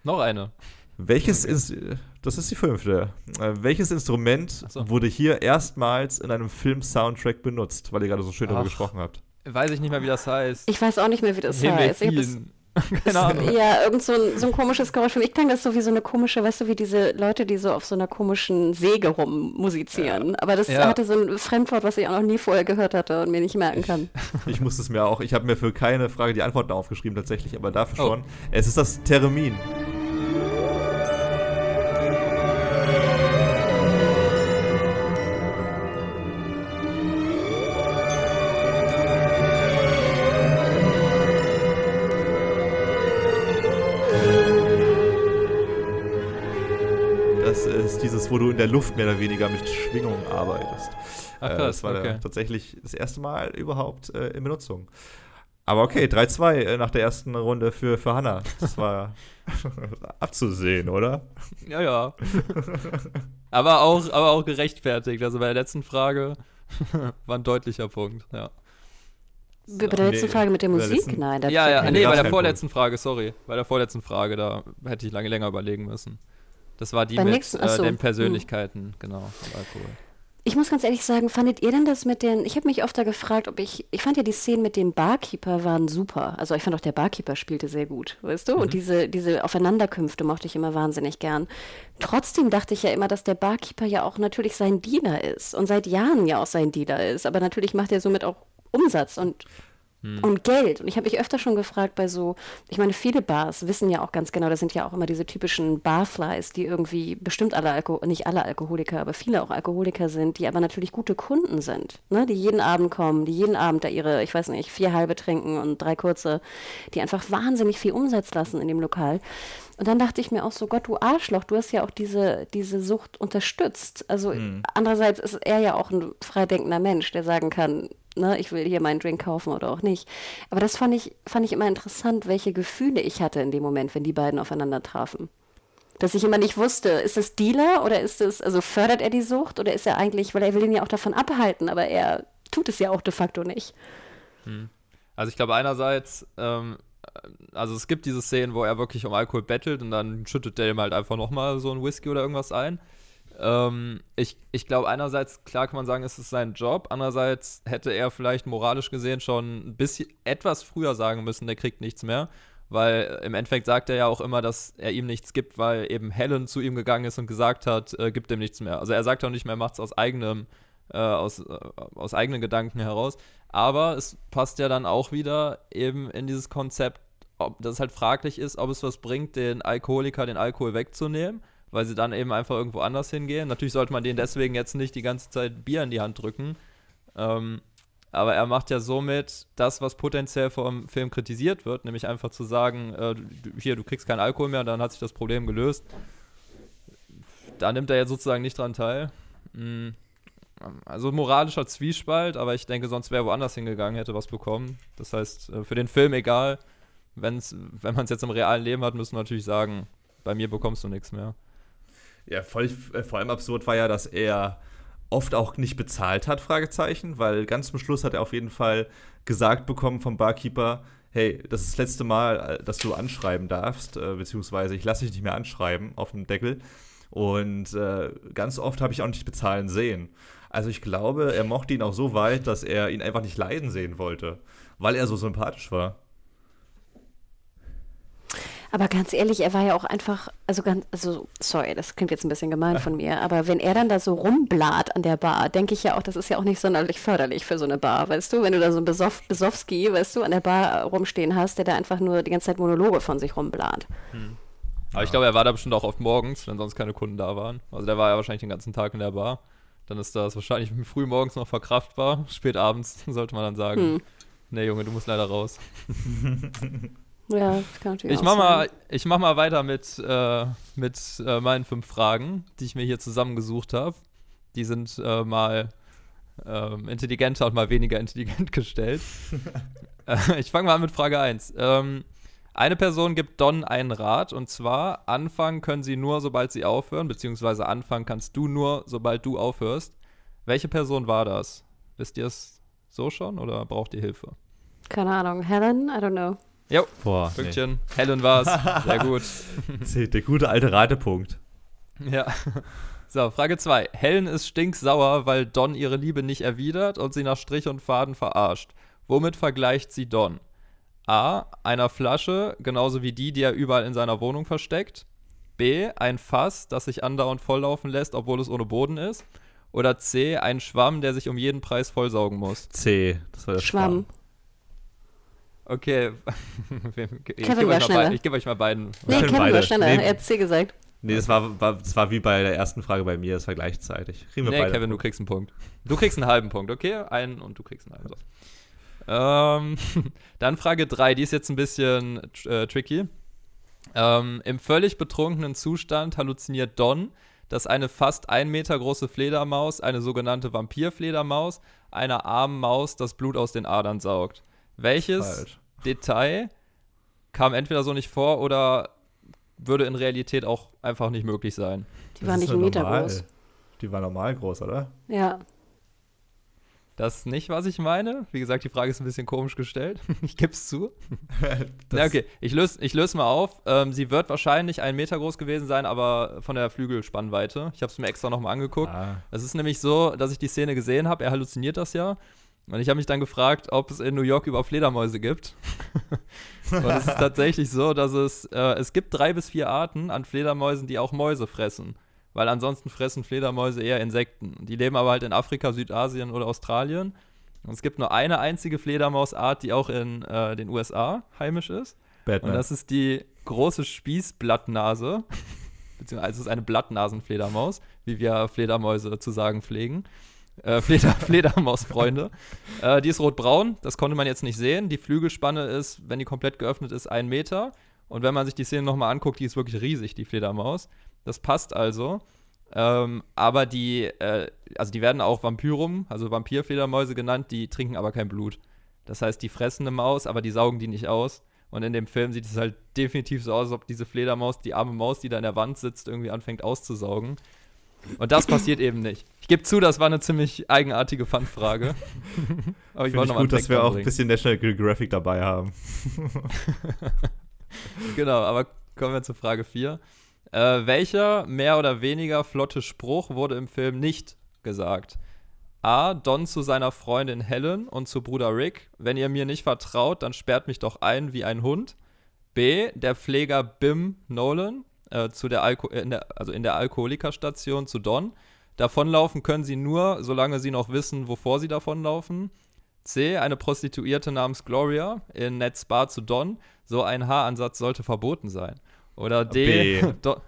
Noch eine. Welches ist, das ist die fünfte. Äh, welches Instrument so. wurde hier erstmals in einem Film-Soundtrack benutzt, weil ihr gerade so schön darüber Ach. gesprochen habt? Weiß ich nicht mehr, wie das heißt. Ich weiß auch nicht mehr, wie das heißt. Ich. Keine Ahnung. ja, irgend so ein, so ein komisches Geräusch. Für mich klang das so wie so eine komische, weißt du, wie diese Leute, die so auf so einer komischen Säge rummusizieren. Aber das Ja. hatte so ein Fremdwort, was ich auch noch nie vorher gehört hatte und mir nicht merken kann. Ich musste es mir auch, ich habe mir für keine Frage die Antworten aufgeschrieben tatsächlich, aber dafür Oh. schon. Es ist das Theremin. Wo du in der Luft mehr oder weniger mit Schwingungen arbeitest. Ach, Äh, krass, das war okay. der, tatsächlich das erste Mal überhaupt äh, in Benutzung. Aber okay, 3-2 äh, nach der ersten Runde für, für Hannah. Das war abzusehen, oder? Ja, ja. aber, auch, aber auch gerechtfertigt. Also bei der letzten Frage war ein deutlicher Punkt, ja. Bei der letzten Frage mit der der Musik? letzten- Nein, da Ja, ja, nee, bei der vorletzten Frage, sorry. Bei der vorletzten Frage, da hätte ich lange länger überlegen müssen. Das war die Beim mit nächsten- ach äh, den hm. Persönlichkeiten, genau, und Alkohol. Ich muss ganz ehrlich sagen, fandet ihr denn das mit den, ich habe mich oft da gefragt, ob ich, ich fand ja die Szenen mit dem Barkeeper waren super. Also ich fand auch der Barkeeper spielte sehr gut, weißt du? Mhm. Und diese, diese Aufeinanderkünfte mochte ich immer wahnsinnig gern. Trotzdem dachte ich ja immer, dass der Barkeeper ja auch natürlich sein Dealer ist und seit Jahren ja auch sein Dealer ist. Aber natürlich macht er somit auch Umsatz und und Geld. Und ich habe mich öfter schon gefragt bei so, ich meine, viele Bars wissen ja auch ganz genau, das sind ja auch immer diese typischen Barflies, die irgendwie bestimmt alle Alko nicht alle Alkoholiker, aber viele auch Alkoholiker sind, die aber natürlich gute Kunden sind, ne? die jeden Abend kommen, die jeden Abend da ihre, ich weiß nicht, vier halbe trinken und drei kurze, die einfach wahnsinnig viel Umsatz lassen in dem Lokal. Und dann dachte ich mir auch so, Gott, du Arschloch, du hast ja auch diese, diese Sucht unterstützt. Also andererseits ist er ja auch ein freidenkender Mensch, der sagen kann, ne, ich will hier meinen Drink kaufen oder auch nicht. Aber das fand ich, fand ich immer interessant, welche Gefühle ich hatte in dem Moment, wenn die beiden aufeinander trafen. Dass ich immer nicht wusste, ist es Dealer oder ist es, also fördert er die Sucht oder ist er eigentlich, weil er will ihn ja auch davon abhalten, aber er tut es ja auch de facto nicht. Hm. Also ich glaube einerseits, ähm, also es gibt diese Szenen, wo er wirklich um Alkohol bettelt und dann schüttet der ihm halt einfach nochmal so ein Whisky oder irgendwas ein. Ähm, ich ich glaube einerseits, klar kann man sagen, es ist sein Job, andererseits hätte er vielleicht moralisch gesehen schon ein bisschen etwas früher sagen müssen, der kriegt nichts mehr. Weil im Endeffekt sagt er ja auch immer, dass er ihm nichts gibt, weil eben Helen zu ihm gegangen ist und gesagt hat, äh, gibt ihm nichts mehr. Also er sagt auch nicht mehr, macht es aus eigenem, äh, aus, äh, aus eigenen Gedanken heraus. Aber es passt ja dann auch wieder eben in dieses Konzept, ob das halt fraglich ist, ob es was bringt, den Alkoholiker den Alkohol wegzunehmen, weil sie dann eben einfach irgendwo anders hingehen. Natürlich sollte man denen deswegen jetzt nicht die ganze Zeit Bier in die Hand drücken. Ähm, aber er macht ja somit das, was potenziell vom Film kritisiert wird, nämlich einfach zu sagen, äh, hier, du kriegst keinen Alkohol mehr, dann hat sich das Problem gelöst. Da nimmt er jetzt sozusagen nicht dran teil. Mm, Also moralischer Zwiespalt, aber ich denke, sonst wäre er woanders hingegangen, hätte was bekommen. Das heißt, äh, für den Film egal. Wenn's, wenn man es jetzt im realen Leben hat, müssen wir natürlich sagen, bei mir bekommst du nichts mehr. Ja, voll, äh, vor allem absurd war ja, dass er oft auch nicht bezahlt hat, Fragezeichen, weil ganz zum Schluss hat er auf jeden Fall gesagt bekommen vom Barkeeper, hey, das ist das letzte Mal, äh, dass du anschreiben darfst, äh, beziehungsweise ich lasse dich nicht mehr anschreiben auf dem Deckel. Und äh, ganz oft habe ich auch nicht bezahlen sehen. Also ich glaube, er mochte ihn auch so weit, dass er ihn einfach nicht leiden sehen wollte, weil er so sympathisch war. Aber ganz ehrlich, er war ja auch einfach, also ganz, also sorry, das klingt jetzt ein bisschen gemein von mir, aber wenn er dann da so rumblat an der Bar, denke ich ja auch, das ist ja auch nicht sonderlich förderlich für so eine Bar, weißt du? Wenn du da so einen Besoff, Besowski, weißt du, an der Bar rumstehen hast, der da einfach nur die ganze Zeit Monologe von sich rumblat. Aber ich glaube, er war da bestimmt auch oft morgens, wenn sonst keine Kunden da waren. Also der war ja wahrscheinlich den ganzen Tag in der Bar. Dann ist das wahrscheinlich früh morgens noch verkraftbar. Spät abends sollte man dann sagen, Hm. nee Junge, du musst leider raus. Ja, das kann natürlich Ich mach, mal, ich mach mal weiter mit, äh, mit äh, meinen fünf Fragen, die ich mir hier zusammengesucht habe. Die sind äh, mal ähm, intelligenter und mal weniger intelligent gestellt. äh, ich fange mal an mit Frage 1. Ähm, eine Person gibt Don einen Rat und zwar: Anfangen können sie nur, sobald sie aufhören, beziehungsweise anfangen kannst du nur, sobald du aufhörst. Welche Person war das? Wisst ihr es so schon oder braucht ihr Hilfe? Keine Ahnung, Helen, I don't know. Jo, Boah, Pünktchen. Helen war's. Sehr gut. Der gute alte Ratepunkt. Ja. So, Frage 2. Helen ist stinksauer, weil Don ihre Liebe nicht erwidert und sie nach Strich und Faden verarscht. Womit vergleicht sie Don? A. Einer Flasche, genauso wie die, die er überall in seiner Wohnung versteckt. B. Ein Fass, das sich andauernd volllaufen lässt, obwohl es ohne Boden ist. Oder C. Ein Schwamm, der sich um jeden Preis vollsaugen muss. C. Das war der Schwamm. Okay. ich Kevin gebe war euch, mal ich geb euch mal beiden. Nee, Kevin beide. war schneller, Nee. er hat C gesagt. Nee, das war, war, das war wie bei der ersten Frage bei mir, das war gleichzeitig. Kriegen wir Nee, beide. Kevin, du kriegst einen Punkt. Du kriegst einen halben Punkt, okay? Einen und du kriegst einen halben. So. Ähm, dann Frage 3, die ist jetzt ein bisschen äh, tricky. Ähm, Im völlig betrunkenen Zustand halluziniert Don, dass eine fast ein Meter große Fledermaus, eine sogenannte Vampirfledermaus, einer armen Maus das Blut aus den Adern saugt. Welches Falsch. Detail kam entweder so nicht vor oder würde in Realität auch einfach nicht möglich sein? Die war nicht einen Meter groß. Die war normal groß, oder? Ja. Das ist nicht, was ich meine. Wie gesagt, die Frage ist ein bisschen komisch gestellt. ich gebe es zu. Na, okay, ich löse ich löse mal auf. Ähm, sie wird wahrscheinlich einen Meter groß gewesen sein, aber von der Flügelspannweite. Ich habe es mir extra nochmal angeguckt. Ah. Es ist nämlich so, dass ich die Szene gesehen habe. Er halluziniert das ja. Und ich habe mich dann gefragt, ob es in New York über Fledermäuse gibt. Und es ist tatsächlich so, dass es, äh, es gibt drei bis vier Arten an Fledermäusen, die auch Mäuse fressen. Weil ansonsten fressen Fledermäuse eher Insekten. Die leben aber halt in Afrika, Südasien oder Australien. Und es gibt nur eine einzige Fledermausart, die auch in äh, den USA heimisch ist. Batman. Und das ist die große Spießblattnase. Beziehungsweise es ist eine Blattnasenfledermaus, wie wir Fledermäuse zu sagen pflegen. Äh, Fleder, Fledermausfreunde. äh, die ist rotbraun, das konnte man jetzt nicht sehen. Die Flügelspanne ist, wenn die komplett geöffnet ist, ein Meter. Und wenn man sich die Szene nochmal anguckt, die ist wirklich riesig, die Fledermaus. Das passt also. Ähm, aber die, äh, also die werden auch Vampyrum, also Vampirfledermäuse genannt, die trinken aber kein Blut. Das heißt, die fressen eine Maus, aber die saugen die nicht aus. Und in dem Film sieht es halt definitiv so aus, als ob diese Fledermaus, die arme Maus, die da in der Wand sitzt, irgendwie anfängt auszusaugen. Und das passiert eben nicht. Ich gebe zu, das war eine ziemlich eigenartige Fun-Frage. aber ich Finde wollte ich gut, dass wir auch ein bisschen National Geographic dabei haben. genau, aber kommen wir zu Frage 4. Äh, welcher mehr oder weniger flotte Spruch wurde im Film nicht gesagt? A. Don zu seiner Freundin Helen und zu Bruder Rick. Wenn ihr mir nicht vertraut, dann sperrt mich doch ein wie ein Hund. B. Der Pfleger Bim Nolan äh, zu der Alko äh, in der, also in der Alkoholikerstation zu Don. Davonlaufen können sie nur, solange sie noch wissen, wovor sie davonlaufen. C. Eine Prostituierte namens Gloria in Ned's Bar zu Don. So ein Haaransatz sollte verboten sein. Oder D. B. Do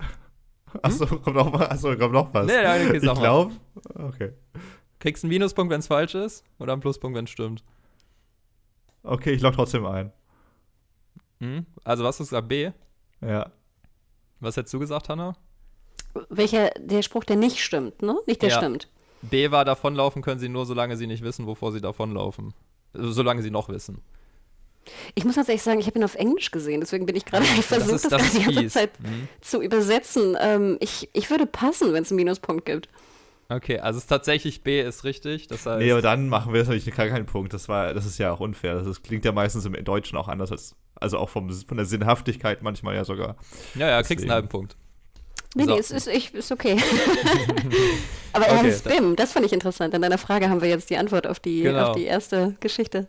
Achso, kommt noch, mal- achso, kommt noch was. Nee, nee, okay, ich glaube. Okay. Kriegst einen Minuspunkt, wenn es falsch ist, oder einen Pluspunkt, wenn es stimmt. Okay, ich log trotzdem ein. Hm? Also, was hast du gesagt? B? Ja. Was hättest du gesagt, Hannah? Welcher, der Spruch, der nicht stimmt, ne? Nicht der Ja. stimmt. B war, davonlaufen können sie nur, solange sie nicht wissen, wovor sie davonlaufen. Also, solange sie noch wissen. Ich muss tatsächlich sagen, ich habe ihn auf Englisch gesehen, deswegen bin ich gerade versucht, das, das gerade die ganze. Zeit Mhm. zu übersetzen. Ähm, ich, ich würde passen, wenn es einen Minuspunkt gibt. Okay, also es ist tatsächlich B ist richtig. Das heißt, Nee, aber dann machen wir natürlich gar keinen Punkt. Das, war, das ist ja auch unfair. Das ist, klingt ja meistens im Deutschen auch anders. Als, also auch vom, von der Sinnhaftigkeit manchmal ja sogar. ja, ja, kriegst einen halben Punkt. Nee, So. nee, es ist, ich, ist okay. Aber er Okay, heißt Bim, das fand ich interessant. An deiner Frage haben wir jetzt die Antwort auf die, Genau. auf die erste Geschichte.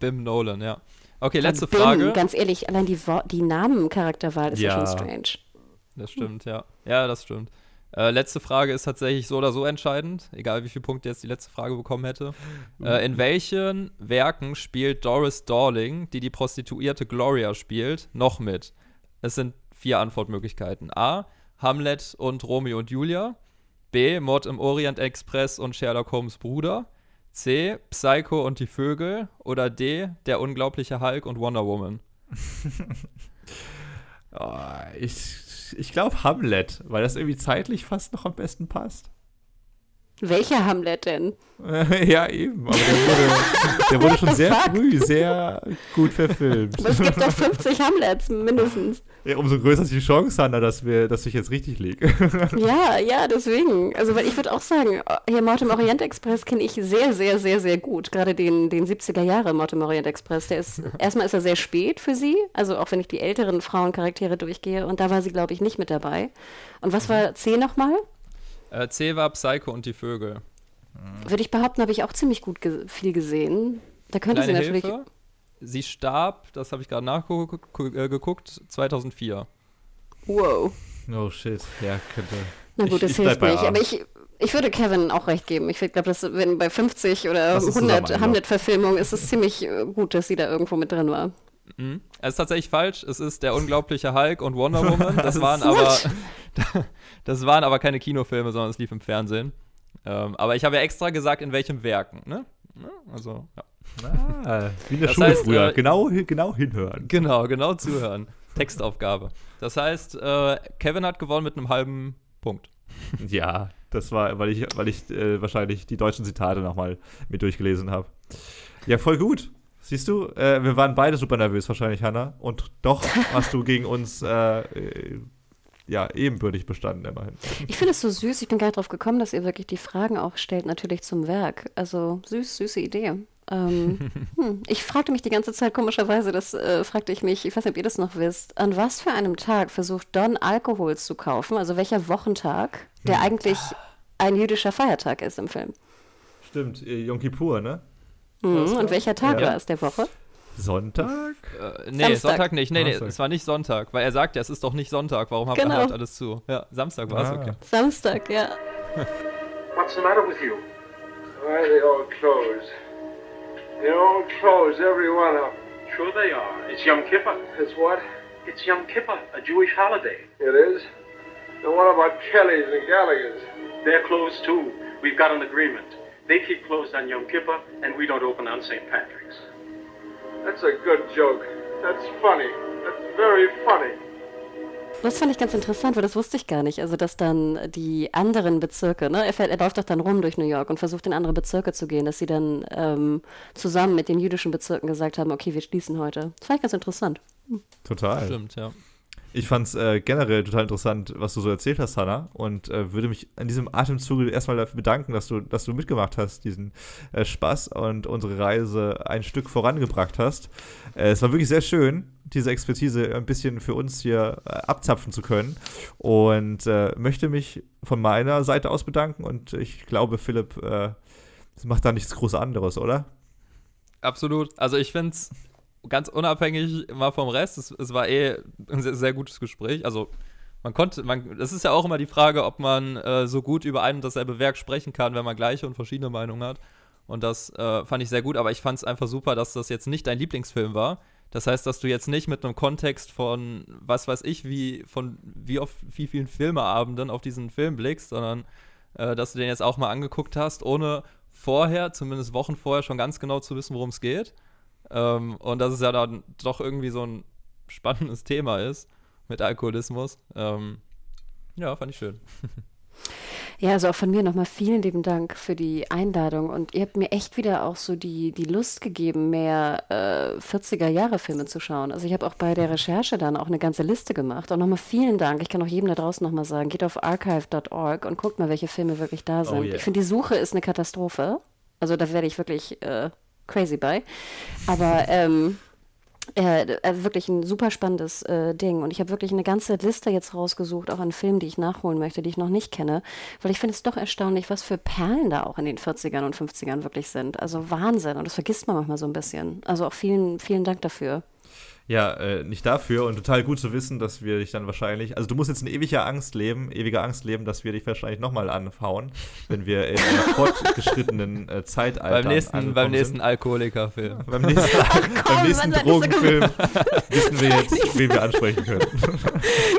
Bim Nolan, ja. Okay, letzte Bim, Frage. Ganz ehrlich, allein die, Wo die Namencharakterwahl ist ja. Ja. schon strange. Das stimmt, ja. Ja, das stimmt. Äh, letzte Frage ist tatsächlich so oder so entscheidend, egal wie viele Punkte jetzt die letzte Frage bekommen hätte. Äh, in welchen Werken spielt Doris Darling, die die Prostituierte Gloria spielt, noch mit? Es sind vier Antwortmöglichkeiten. A. Hamlet und Romeo und Julia. B. Mord im Orient Express und Sherlock Holmes Bruder. C. Psycho und die Vögel. Oder D. Der unglaubliche Hulk und Wonder Woman. Oh, ich ich glaube Hamlet, weil das irgendwie zeitlich fast noch am besten passt. Welcher Hamlet denn? ja, eben. Aber der wurde, der wurde schon sehr fuck? früh sehr gut verfilmt. Es gibt doch 50 Hamlets, mindestens. Ja, umso größer ist die Chance, Hanna, dass, wir, dass ich jetzt richtig liege. Ja, ja, deswegen. Also, weil ich würde auch sagen, hier Mord im Orient Express kenne ich sehr, sehr, sehr, sehr gut. Gerade den, den 70er Jahre Mord im Orient Express. Der ist, erstmal ist er sehr spät für sie. Also, auch wenn ich die älteren Frauencharaktere durchgehe. Und da war sie, glaube ich, nicht mit dabei. Und was war C nochmal? Äh, C war Psycho und die Vögel. Würde ich behaupten, habe ich auch ziemlich gut ge viel gesehen. Da könnte Kleine sie natürlich. Hilfe. Sie starb, das habe ich gerade nachgeguckt, 2004. Wow. Oh shit, ja, könnte. Na gut, Ich- das ich hilft nicht. Aber ich, ich würde Kevin auch recht geben. Ich glaube, dass wenn bei 50 oder Lass uns 100 zusammen Hamlet-Verfilmungen ist es ziemlich äh, gut, dass sie da irgendwo mit drin war. Mhm. Es ist tatsächlich falsch. Es ist der unglaubliche Hulk und Wonder Woman. Das waren aber das waren aber keine Kinofilme, sondern es lief im Fernsehen. Ähm, aber ich habe ja extra gesagt, in welchem Werken. Ne? Ne? Also ja. Ah, wie in der Das Schule heißt, früher. äh, genau, genau hinhören. Genau, genau zuhören. Textaufgabe. Das heißt, äh, Kevin hat gewonnen mit einem halben Punkt. Ja, das war, weil ich, weil ich äh, wahrscheinlich die deutschen Zitate nochmal mit durchgelesen habe. Ja, voll gut. Siehst du, äh, wir waren beide super nervös wahrscheinlich, Hanna. Und doch hast du gegen uns äh, äh, ja, ebenbürtig bestanden, immerhin. Ich finde es so süß. Ich bin gar nicht drauf gekommen, dass ihr wirklich die Fragen auch stellt, natürlich zum Werk. Also süß, süße Idee. Ähm, hm, ich fragte mich die ganze Zeit, komischerweise, das äh, fragte ich mich, ich weiß nicht, ob ihr das noch wisst, an was für einem Tag versucht Don Alkohol zu kaufen, also welcher Wochentag, der hm. eigentlich ein jüdischer Feiertag ist im Film. Stimmt, äh, Yom Kippur, ne? Mhm, und welcher Tag ja. war es der Woche? Sonntag? Äh, nee, Samstag. Sonntag nicht. Nee, nee, es war nicht Sonntag, weil er sagt ja, es ist doch nicht Sonntag. Warum habt genau. ihr halt alles zu? Ja, Samstag war es, ah. okay. Samstag, ja. What's the matter with you? Why are they all closed? They're all closed, every one of them. Sure they are. It's Yom Kippur. It's what? It's Yom Kippur, a Jewish holiday. It is? And what about Kelly's and Gallagher's? They're closed too. We've got an agreement. They keep closed on Yom Kippur, and we don't open on St. Patrick's. That's a good joke. That's funny. That's very funny. Das fand ich ganz interessant, weil das wusste ich gar nicht. Also, dass dann die anderen Bezirke, ne, er, fährt, er läuft doch dann rum durch New York und versucht in andere Bezirke zu gehen, dass sie dann ähm, zusammen mit den jüdischen Bezirken gesagt haben, okay, wir schließen heute. Das fand ich ganz interessant. Total. Stimmt, ja. Ich fand es äh, generell total interessant, was du so erzählt hast, Hannah, und äh, würde mich an diesem Atemzug erstmal dafür bedanken, dass du, dass du mitgemacht hast, diesen äh, Spaß und unsere Reise ein Stück vorangebracht hast. Äh, es war wirklich sehr schön, diese Expertise ein bisschen für uns hier äh, abzapfen zu können und äh, möchte mich von meiner Seite aus bedanken und ich glaube, Philipp macht da nichts groß anderes, oder? Absolut. Also ich finde es ganz unabhängig mal vom Rest, es, es war eh ein sehr, sehr, gutes Gespräch. Also man konnte, man, das ist ja auch immer die Frage, ob man äh, so gut über ein und dasselbe Werk sprechen kann, wenn man gleiche und verschiedene Meinungen hat. Und das äh, fand ich sehr gut, aber ich fand es einfach super, dass das jetzt nicht dein Lieblingsfilm war. Das heißt, dass du jetzt nicht mit einem Kontext von, was weiß ich, wie, von wie oft, wie vielen Filmeabenden auf diesen Film blickst, sondern äh, dass du den jetzt auch mal angeguckt hast, ohne vorher, zumindest Wochen vorher, schon ganz genau zu wissen, worum es geht. Ähm, und dass es ja dann doch irgendwie so ein spannendes Thema ist mit Alkoholismus. Ähm, ja, fand ich schön. Ja, also auch von mir nochmal vielen lieben Dank für die Einladung. Und ihr habt mir echt wieder auch so die, die Lust gegeben, mehr äh, 40er-Jahre-Filme zu schauen. Also ich habe auch bei der Recherche dann auch eine ganze Liste gemacht. Und nochmal vielen Dank. Ich kann auch jedem da draußen nochmal sagen, geht auf archive.org und guckt mal, welche Filme wirklich da oh sind. Oh yeah. Ich finde, die Suche ist eine Katastrophe. Also da werde ich wirklich äh, crazy bei. Aber ähm, äh, äh, wirklich ein super spannendes äh, Ding. Und ich habe wirklich eine ganze Liste jetzt rausgesucht, auch an Filmen, die ich nachholen möchte, die ich noch nicht kenne. Weil ich finde es doch erstaunlich, was für Perlen da auch in den 40ern und 50ern wirklich sind. Also Wahnsinn. Und das vergisst man manchmal so ein bisschen. Also auch vielen, vielen Dank dafür. Ja, äh, nicht dafür und total gut zu wissen, dass wir dich dann wahrscheinlich, also du musst jetzt in ewiger Angst leben, ewiger Angst leben, dass wir dich wahrscheinlich nochmal anhauen, wenn wir in einer fortgeschrittenen äh, Zeitalter Beim nächsten, beim nächsten Alkoholikerfilm. beim nächsten, beim nächsten Drogenfilm wissen wir jetzt, wen wir ansprechen können.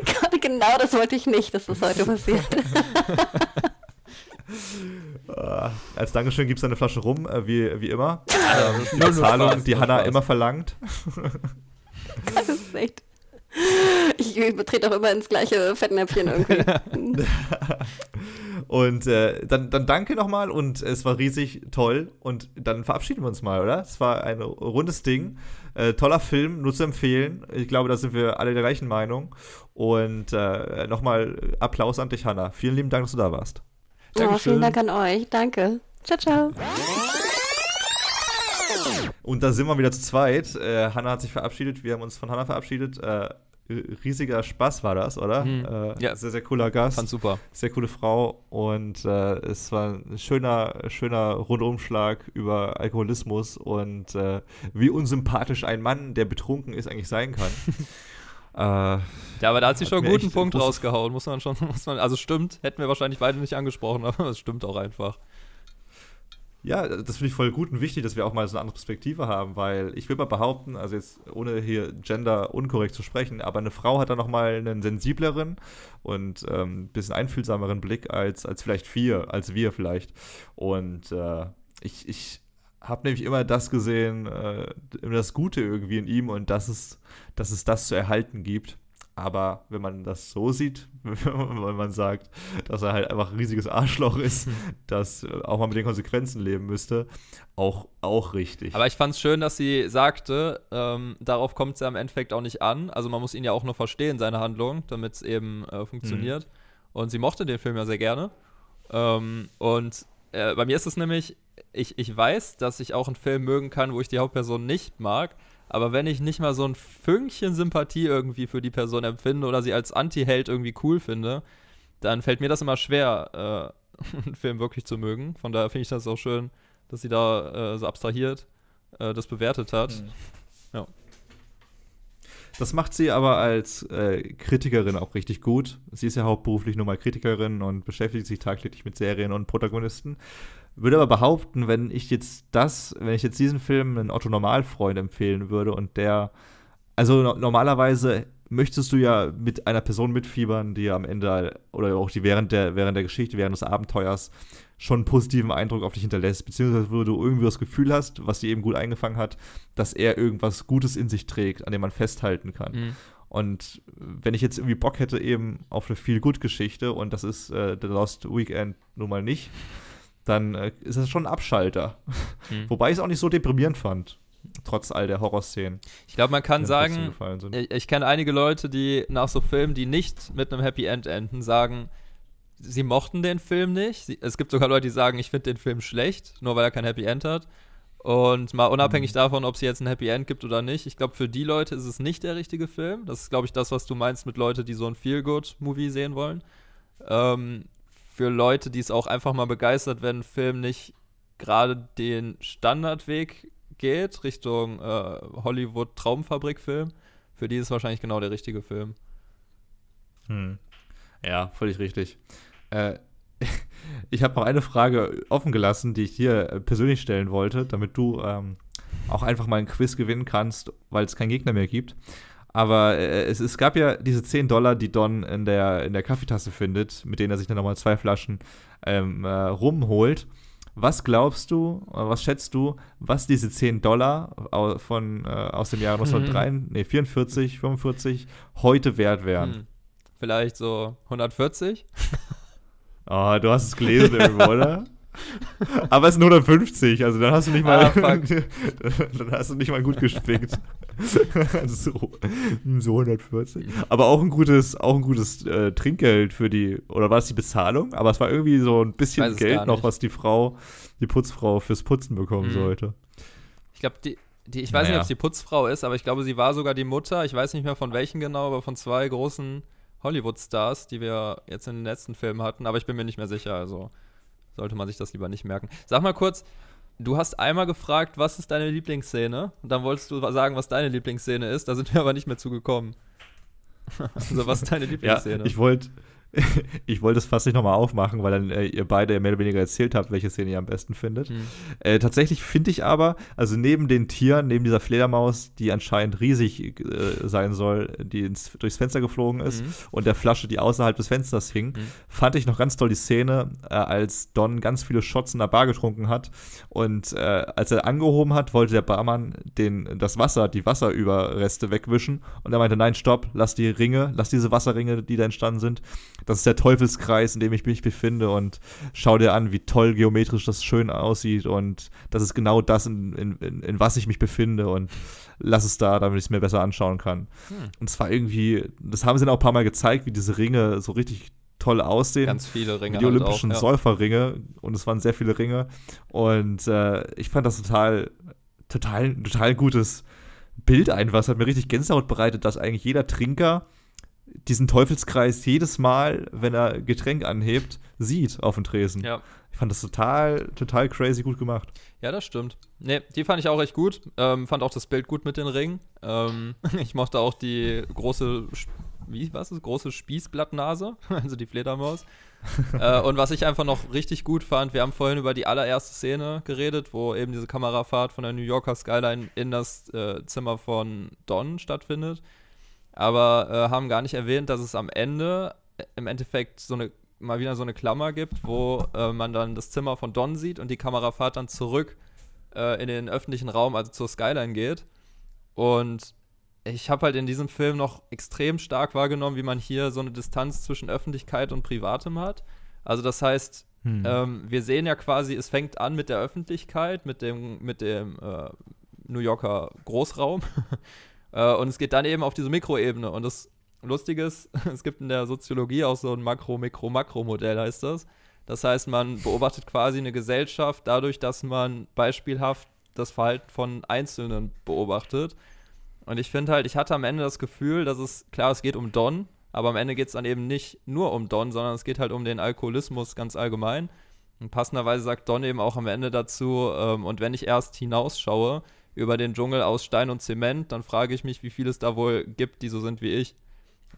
Gerade genau das wollte ich nicht, dass das heute passiert. Uh, als Dankeschön gibt es eine Flasche rum, äh, wie, wie immer. Ähm, die Zahlung, die Hanna immer verlangt. Das ist echt. Ich trete auch immer ins gleiche Fettnäpfchen irgendwie. und äh, dann, dann danke nochmal und es war riesig toll. Und dann verabschieden wir uns mal, oder? Es war ein rundes Ding. Äh, toller Film, nur zu empfehlen. Ich glaube, da sind wir alle der gleichen Meinung. Und äh, nochmal Applaus an dich, Hanna. Vielen lieben Dank, dass du da warst. Oh, vielen Dank an euch. Danke. Ciao, ciao. Und da sind wir wieder zu zweit. Äh, Hanna hat sich verabschiedet, wir haben uns von Hanna verabschiedet. Äh, riesiger Spaß war das, oder? Mhm. Äh, ja. Sehr, sehr cooler Gast. Fand super. Sehr coole Frau. Und äh, es war ein schöner, schöner Rundumschlag über Alkoholismus und äh, wie unsympathisch ein Mann, der betrunken ist, eigentlich sein kann. Äh, ja, aber da hat sie schon einen guten Punkt rausgehauen, muss man schon, muss man, also stimmt, hätten wir wahrscheinlich beide nicht angesprochen, aber es stimmt auch einfach. Ja, das finde ich voll gut und wichtig, dass wir auch mal so eine andere Perspektive haben, weil ich will mal behaupten, also jetzt ohne hier Gender unkorrekt zu sprechen, aber eine Frau hat da nochmal einen sensibleren und ein ähm, bisschen einfühlsameren Blick als, als vielleicht wir, als wir vielleicht. Und äh, ich, ich habe nämlich immer das gesehen, äh, immer das Gute irgendwie in ihm und dass es, dass es das zu erhalten gibt. Aber wenn man das so sieht, wenn man sagt, dass er halt einfach ein riesiges Arschloch ist, das auch mal mit den Konsequenzen leben müsste, auch, auch richtig. Aber ich fand es schön, dass sie sagte, ähm, darauf kommt es ja im Endeffekt auch nicht an. Also man muss ihn ja auch nur verstehen, seine Handlung, damit es eben äh, funktioniert. Mhm. Und sie mochte den Film ja sehr gerne. Ähm, und äh, bei mir ist es nämlich, ich, ich weiß, dass ich auch einen Film mögen kann, wo ich die Hauptperson nicht mag. Aber wenn ich nicht mal so ein Fünkchen Sympathie irgendwie für die Person empfinde oder sie als Anti-Held irgendwie cool finde, dann fällt mir das immer schwer, äh, einen Film wirklich zu mögen. Von daher finde ich das auch schön, dass sie da äh, so abstrahiert äh, das bewertet hat. Mhm. Ja. Das macht sie aber als äh, Kritikerin auch richtig gut. Sie ist ja hauptberuflich nur mal Kritikerin und beschäftigt sich tagtäglich mit Serien und Protagonisten. Würde aber behaupten, wenn ich jetzt das, wenn ich jetzt diesen Film einen Otto Normalfreund empfehlen würde und der, also no normalerweise möchtest du ja mit einer Person mitfiebern, die am Ende oder auch die während der, während der Geschichte, während des Abenteuers schon einen positiven Eindruck auf dich hinterlässt, beziehungsweise wo du irgendwie das Gefühl hast, was sie eben gut eingefangen hat, dass er irgendwas Gutes in sich trägt, an dem man festhalten kann. Mhm. Und wenn ich jetzt irgendwie Bock hätte eben auf eine viel gut Geschichte und das ist äh, The Lost Weekend nun mal nicht, dann äh, ist das schon ein Abschalter. Hm. Wobei ich es auch nicht so deprimierend fand, trotz all der Horrorszenen. Ich glaube, man kann sagen, ich, ich kenne einige Leute, die nach so Filmen, die nicht mit einem Happy End enden, sagen, sie mochten den Film nicht. Sie, es gibt sogar Leute, die sagen, ich finde den Film schlecht, nur weil er kein Happy End hat. Und mal unabhängig mhm. davon, ob es jetzt ein Happy End gibt oder nicht, ich glaube, für die Leute ist es nicht der richtige Film. Das ist, glaube ich, das, was du meinst mit Leuten, die so ein Feel-Good-Movie sehen wollen. Ähm, für Leute, die es auch einfach mal begeistert, wenn ein Film nicht gerade den Standardweg geht, Richtung äh, Hollywood-Traumfabrik-Film, für die ist es wahrscheinlich genau der richtige Film. Hm. Ja, völlig richtig. Äh, ich habe noch eine Frage offen gelassen, die ich dir äh, persönlich stellen wollte, damit du ähm, auch einfach mal ein Quiz gewinnen kannst, weil es keinen Gegner mehr gibt. Aber äh, es, es gab ja diese 10 Dollar, die Don in der, in der Kaffeetasse findet, mit denen er sich dann nochmal zwei Flaschen ähm, äh, rumholt. Was glaubst du, was schätzt du, was diese 10 Dollar von, äh, aus dem Jahr 1943, mhm. nee, 44, 45 heute wert wären? Hm. Vielleicht so 140? Oh, ah, du hast es gelesen irgendwo, oder? Aber es sind 150, also dann hast du nicht mal, ah, dann hast du nicht mal gut gespickt. so, so 140. Aber auch ein gutes, auch ein gutes äh, Trinkgeld für die, oder war es die Bezahlung? Aber es war irgendwie so ein bisschen Geld noch, was die Frau, die Putzfrau fürs Putzen bekommen mhm. sollte. Ich glaube, die, die, ich weiß naja. nicht, ob es die Putzfrau ist, aber ich glaube, sie war sogar die Mutter. Ich weiß nicht mehr von welchen genau, aber von zwei großen Hollywood-Stars, die wir jetzt in den letzten Filmen hatten. Aber ich bin mir nicht mehr sicher, also sollte man sich das lieber nicht merken. Sag mal kurz, du hast einmal gefragt, was ist deine Lieblingsszene? Und dann wolltest du sagen, was deine Lieblingsszene ist. Da sind wir aber nicht mehr zugekommen. also, was ist deine Lieblingsszene? Ja, ich wollte ich wollte es fast nicht nochmal aufmachen, weil dann äh, ihr beide mehr oder weniger erzählt habt, welche Szene ihr am besten findet. Mhm. Äh, tatsächlich finde ich aber, also neben den Tieren, neben dieser Fledermaus, die anscheinend riesig äh, sein soll, die ins, durchs Fenster geflogen ist, mhm. und der Flasche, die außerhalb des Fensters hing, mhm. fand ich noch ganz toll die Szene, äh, als Don ganz viele Shots in der Bar getrunken hat. Und äh, als er angehoben hat, wollte der Barmann den, das Wasser, die Wasserüberreste wegwischen. Und er meinte, nein, stopp, lass die Ringe, lass diese Wasserringe, die da entstanden sind, das ist der Teufelskreis, in dem ich mich befinde und schau dir an, wie toll geometrisch das schön aussieht und das ist genau das, in, in, in was ich mich befinde und lass es da, damit ich es mir besser anschauen kann. Hm. Und es war irgendwie, das haben sie dann auch ein paar Mal gezeigt, wie diese Ringe so richtig toll aussehen. Ganz viele Ringe. Die halt olympischen auch, ja. Säuferringe und es waren sehr viele Ringe und äh, ich fand das total, total, total gutes Bild einfach. Es hat mir richtig Gänsehaut bereitet, dass eigentlich jeder Trinker diesen Teufelskreis jedes Mal, wenn er Getränk anhebt, sieht auf dem Tresen. Ja. Ich fand das total, total crazy gut gemacht. Ja, das stimmt. Nee, die fand ich auch echt gut. Ähm, fand auch das Bild gut mit den Ringen. Ähm, ich mochte auch die große, wie, was ist, große Spießblattnase, also die Fledermaus. äh, und was ich einfach noch richtig gut fand, wir haben vorhin über die allererste Szene geredet, wo eben diese Kamerafahrt von der New Yorker Skyline in das äh, Zimmer von Don stattfindet aber äh, haben gar nicht erwähnt, dass es am Ende äh, im Endeffekt so eine mal wieder so eine Klammer gibt, wo äh, man dann das Zimmer von Don sieht und die Kamerafahrt dann zurück äh, in den öffentlichen Raum, also zur Skyline geht. Und ich habe halt in diesem Film noch extrem stark wahrgenommen, wie man hier so eine Distanz zwischen Öffentlichkeit und Privatem hat. Also das heißt, hm. ähm, wir sehen ja quasi, es fängt an mit der Öffentlichkeit, mit dem, mit dem äh, New Yorker Großraum. äh, und es geht dann eben auf diese Mikroebene. Und das Lustige ist, es gibt in der Soziologie auch so ein Makro-, Mikro-, Makro-Modell, heißt das. Das heißt, man beobachtet quasi eine Gesellschaft dadurch, dass man beispielhaft das Verhalten von Einzelnen beobachtet. Und ich finde halt, ich hatte am Ende das Gefühl, dass es, klar, es geht um Don, aber am Ende geht es dann eben nicht nur um Don, sondern es geht halt um den Alkoholismus ganz allgemein. Und passenderweise sagt Don eben auch am Ende dazu, ähm, und wenn ich erst hinausschaue über den Dschungel aus Stein und Zement, dann frage ich mich, wie viel es da wohl gibt, die so sind wie ich.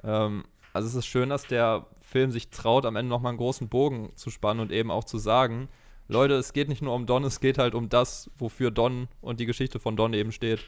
Ähm, also es ist schön, dass der Film sich traut, am Ende nochmal einen großen Bogen zu spannen und eben auch zu sagen, Leute, es geht nicht nur um Don, es geht halt um das, wofür Don und die Geschichte von Don eben steht.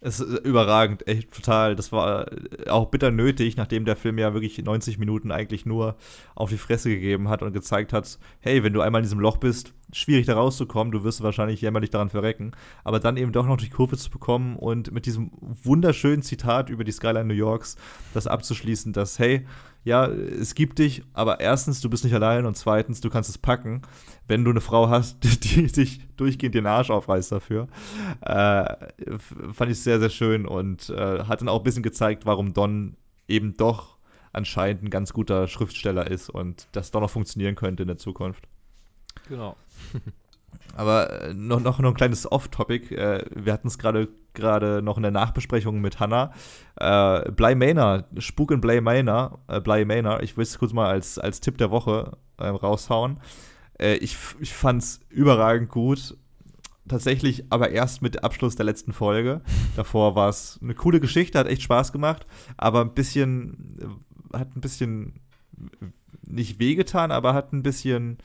Es ist überragend, echt total. Das war äh, auch bitter nötig, nachdem der Film ja wirklich 90 Minuten eigentlich nur auf die Fresse gegeben hat und gezeigt hat, hey, wenn du einmal in diesem Loch bist, schwierig da rauszukommen, du wirst wahrscheinlich jämmerlich daran verrecken. Aber dann eben doch noch die Kurve zu bekommen und mit diesem wunderschönen Zitat über die Skyline New Yorks das abzuschließen, dass, hey, ja, es gibt dich, aber erstens, du bist nicht allein und zweitens, du kannst es packen, wenn du eine Frau hast, die, sich durchgehend den Arsch aufreißt dafür. Äh, fand ich sehr, sehr schön und äh, hat dann auch ein bisschen gezeigt, warum Don eben doch anscheinend ein ganz guter Schriftsteller ist und das doch noch funktionieren könnte in der Zukunft. Genau. Aber äh, noch, noch, noch ein kleines Off-Topic. Äh, wir hatten es gerade gerade noch in der Nachbesprechung mit Hannah. Äh, Bly Manor, Spuk in Bly Manor, äh, Bly Manor, ich will es kurz mal als, als Tipp der Woche äh, raushauen. Äh, ich ich fand es überragend gut. Tatsächlich aber erst mit Abschluss der letzten Folge. Davor war es eine coole Geschichte, hat echt Spaß gemacht, aber ein bisschen, hat ein bisschen nicht wehgetan, aber hat ein bisschen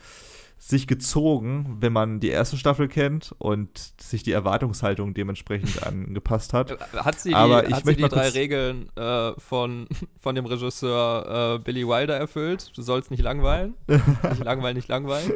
sich gezogen, wenn man die erste Staffel kennt und sich die Erwartungshaltung dementsprechend angepasst hat. Äh, hat sie die, Aber ich hat sie die drei Regeln äh, von, von dem Regisseur äh, Billy Wilder erfüllt? Du sollst nicht langweilen. nicht langweilen, nicht langweilen.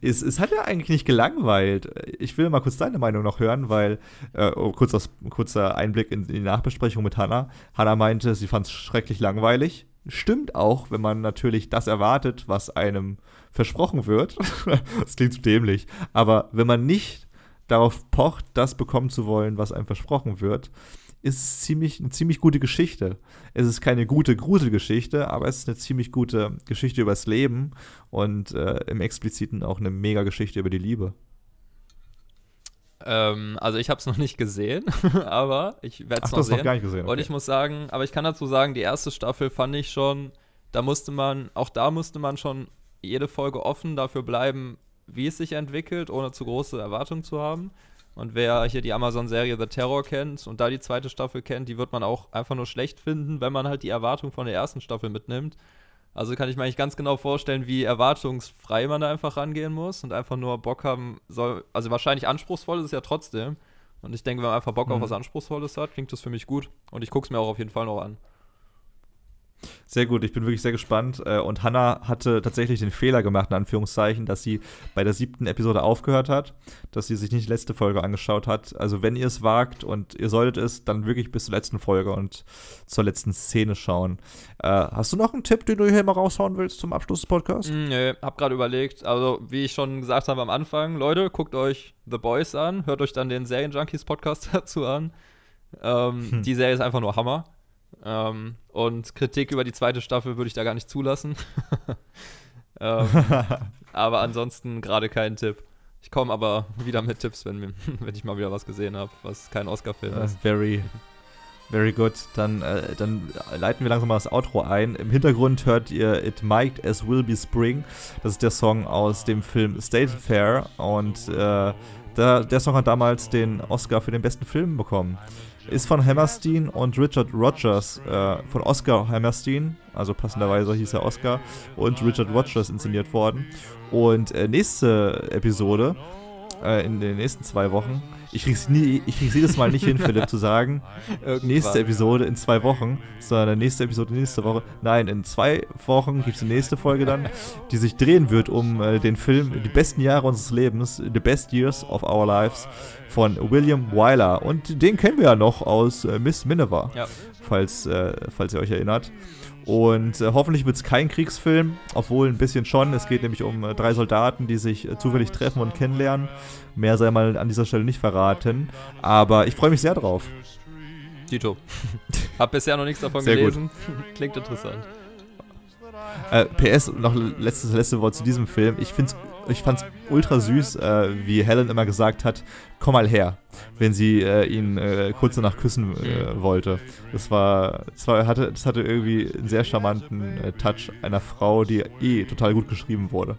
es, es, hat ja eigentlich nicht gelangweilt. Ich will mal kurz deine Meinung noch hören, weil, äh, oh, kurz aus, kurzer Einblick in, in die Nachbesprechung mit Hannah. Hannah meinte, sie fand es schrecklich langweilig stimmt auch, wenn man natürlich das erwartet, was einem versprochen wird. das klingt zu dämlich. Aber wenn man nicht darauf pocht, das bekommen zu wollen, was einem versprochen wird, ist es ziemlich, eine ziemlich gute Geschichte. Es ist keine gute Gruselgeschichte, aber es ist eine ziemlich gute Geschichte übers Leben und äh, im Expliziten auch eine mega Geschichte über die Liebe. Ähm, also ich habe es noch nicht gesehen, aber ich werde es noch sehen. Noch gar nicht gesehen, okay. Und ich muss sagen, aber ich kann dazu sagen, die erste Staffel fand ich schon, da musste man, auch da musste man schon jede Folge offen dafür bleiben, wie es sich entwickelt, ohne zu große Erwartungen zu haben. Und wer hier die Amazon-Serie The Terror kennt und da die zweite Staffel kennt, die wird man auch einfach nur schlecht finden, wenn man halt die Erwartung von der ersten Staffel mitnimmt. Also kann ich mir eigentlich ganz genau vorstellen, wie erwartungsfrei man da einfach rangehen muss und einfach nur Bock haben soll. Also wahrscheinlich anspruchsvoll ist es ja trotzdem. Und ich denke, wenn man einfach Bock mhm. auf was Anspruchsvolles hat, klingt das für mich gut. Und ich gucke es mir auch auf jeden Fall noch an. Sehr gut, ich bin wirklich sehr gespannt. Äh, und Hannah hatte tatsächlich den Fehler gemacht, in Anführungszeichen, dass sie bei der siebten Episode aufgehört hat, dass sie sich nicht die letzte Folge angeschaut hat. Also wenn ihr es wagt und ihr solltet es, dann wirklich bis zur letzten Folge und zur letzten Szene schauen. Äh, hast du noch einen Tipp, den du hier mal raushauen willst zum Abschluss des Podcasts? Mm, nee, hab gerade überlegt. Also wie ich schon gesagt habe am Anfang, Leute, guckt euch The Boys an, hört euch dann den Serienjunkies Podcast dazu an. Ähm, hm. Die Serie ist einfach nur Hammer. Ähm, und Kritik über die zweite Staffel würde ich da gar nicht zulassen. ähm, aber ansonsten gerade keinen Tipp. Ich komme aber wieder mit Tipps, wenn, wenn ich mal wieder was gesehen habe, was kein Oscar-Film ist. Very, very good. Dann, äh, dann leiten wir langsam mal das Outro ein. Im Hintergrund hört ihr It Might As Will Be Spring. Das ist der Song aus dem Film State Fair. Und äh, der, der Song hat damals den Oscar für den besten Film bekommen ist von Hammerstein und Richard Rogers, äh, von Oscar Hammerstein, also passenderweise hieß er Oscar, und Richard Rogers inszeniert worden. Und äh, nächste Episode, äh, in den nächsten zwei Wochen, Ich krieg's, nie, ich krieg's jedes Mal nicht hin, Philipp, zu sagen, nächste Episode in zwei Wochen, sondern nächste Episode nächste Woche. Nein, in zwei Wochen gibt es die nächste Folge dann, die sich drehen wird um äh, den Film Die besten Jahre unseres Lebens, The Best Years of Our Lives von William Wyler. Und den kennen wir ja noch aus äh, Miss Minerva, Ja. falls, äh, falls ihr euch erinnert. Und äh, hoffentlich wird es kein Kriegsfilm, obwohl ein bisschen schon. Es geht nämlich um äh, drei Soldaten, die sich äh, zufällig treffen und kennenlernen. Mehr sei mal an dieser Stelle nicht verraten. Aber ich freue mich sehr drauf. Tito. Hab bisher noch nichts davon Sehr gut. gelesen. Klingt interessant. Äh, PS, noch letztes letzte Wort zu diesem Film. Ich find's, ich fand's ultra süß, äh, wie Helen immer gesagt hat, komm mal her, wenn sie äh, ihn äh, kurz danach küssen äh, wollte. Das war, das war, hatte, das hatte irgendwie einen sehr charmanten äh, Touch einer Frau, die eh total gut geschrieben wurde.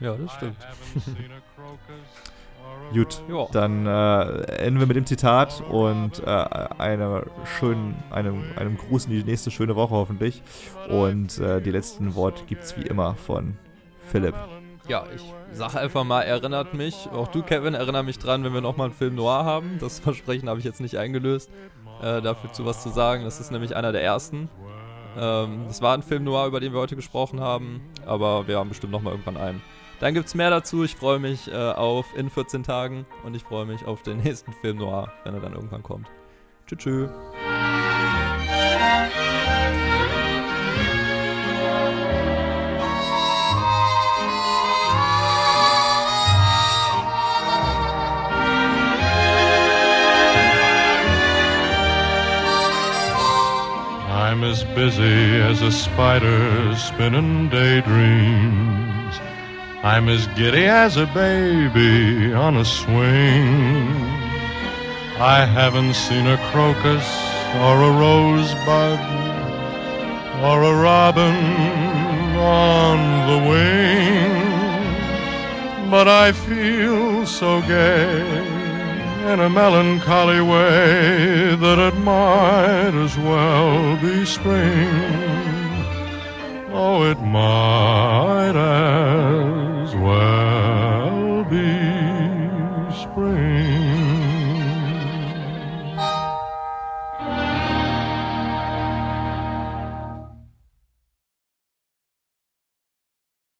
Ja, das stimmt. Gut, Ja. dann äh, enden wir mit dem Zitat und einer schönen, einem, einem Gruß in die nächste schöne Woche hoffentlich. Und die letzten Worte gibt's wie immer von Philipp. Ja, ich sage einfach mal, erinnert mich, auch du, Kevin, erinnere mich dran, wenn wir nochmal einen Film Noir haben. Das Versprechen habe ich jetzt nicht eingelöst, äh, dafür zu was zu sagen. Das ist nämlich einer der ersten. Ähm, das war ein Film Noir, über den wir heute gesprochen haben, aber wir haben bestimmt nochmal irgendwann einen. Dann gibt es mehr dazu. Ich freue mich äh, auf in 14 Tagen und ich freue mich auf den nächsten Film Noir, wenn er dann irgendwann kommt. Tschüss. tschüss. I'm as busy as a spider spinning daydreams. I'm as giddy as a baby on a swing. I haven't seen a crocus or a rosebud or a robin on the wing. But I feel so gay in a melancholy way that it might as well be spring, Oh, it might as well.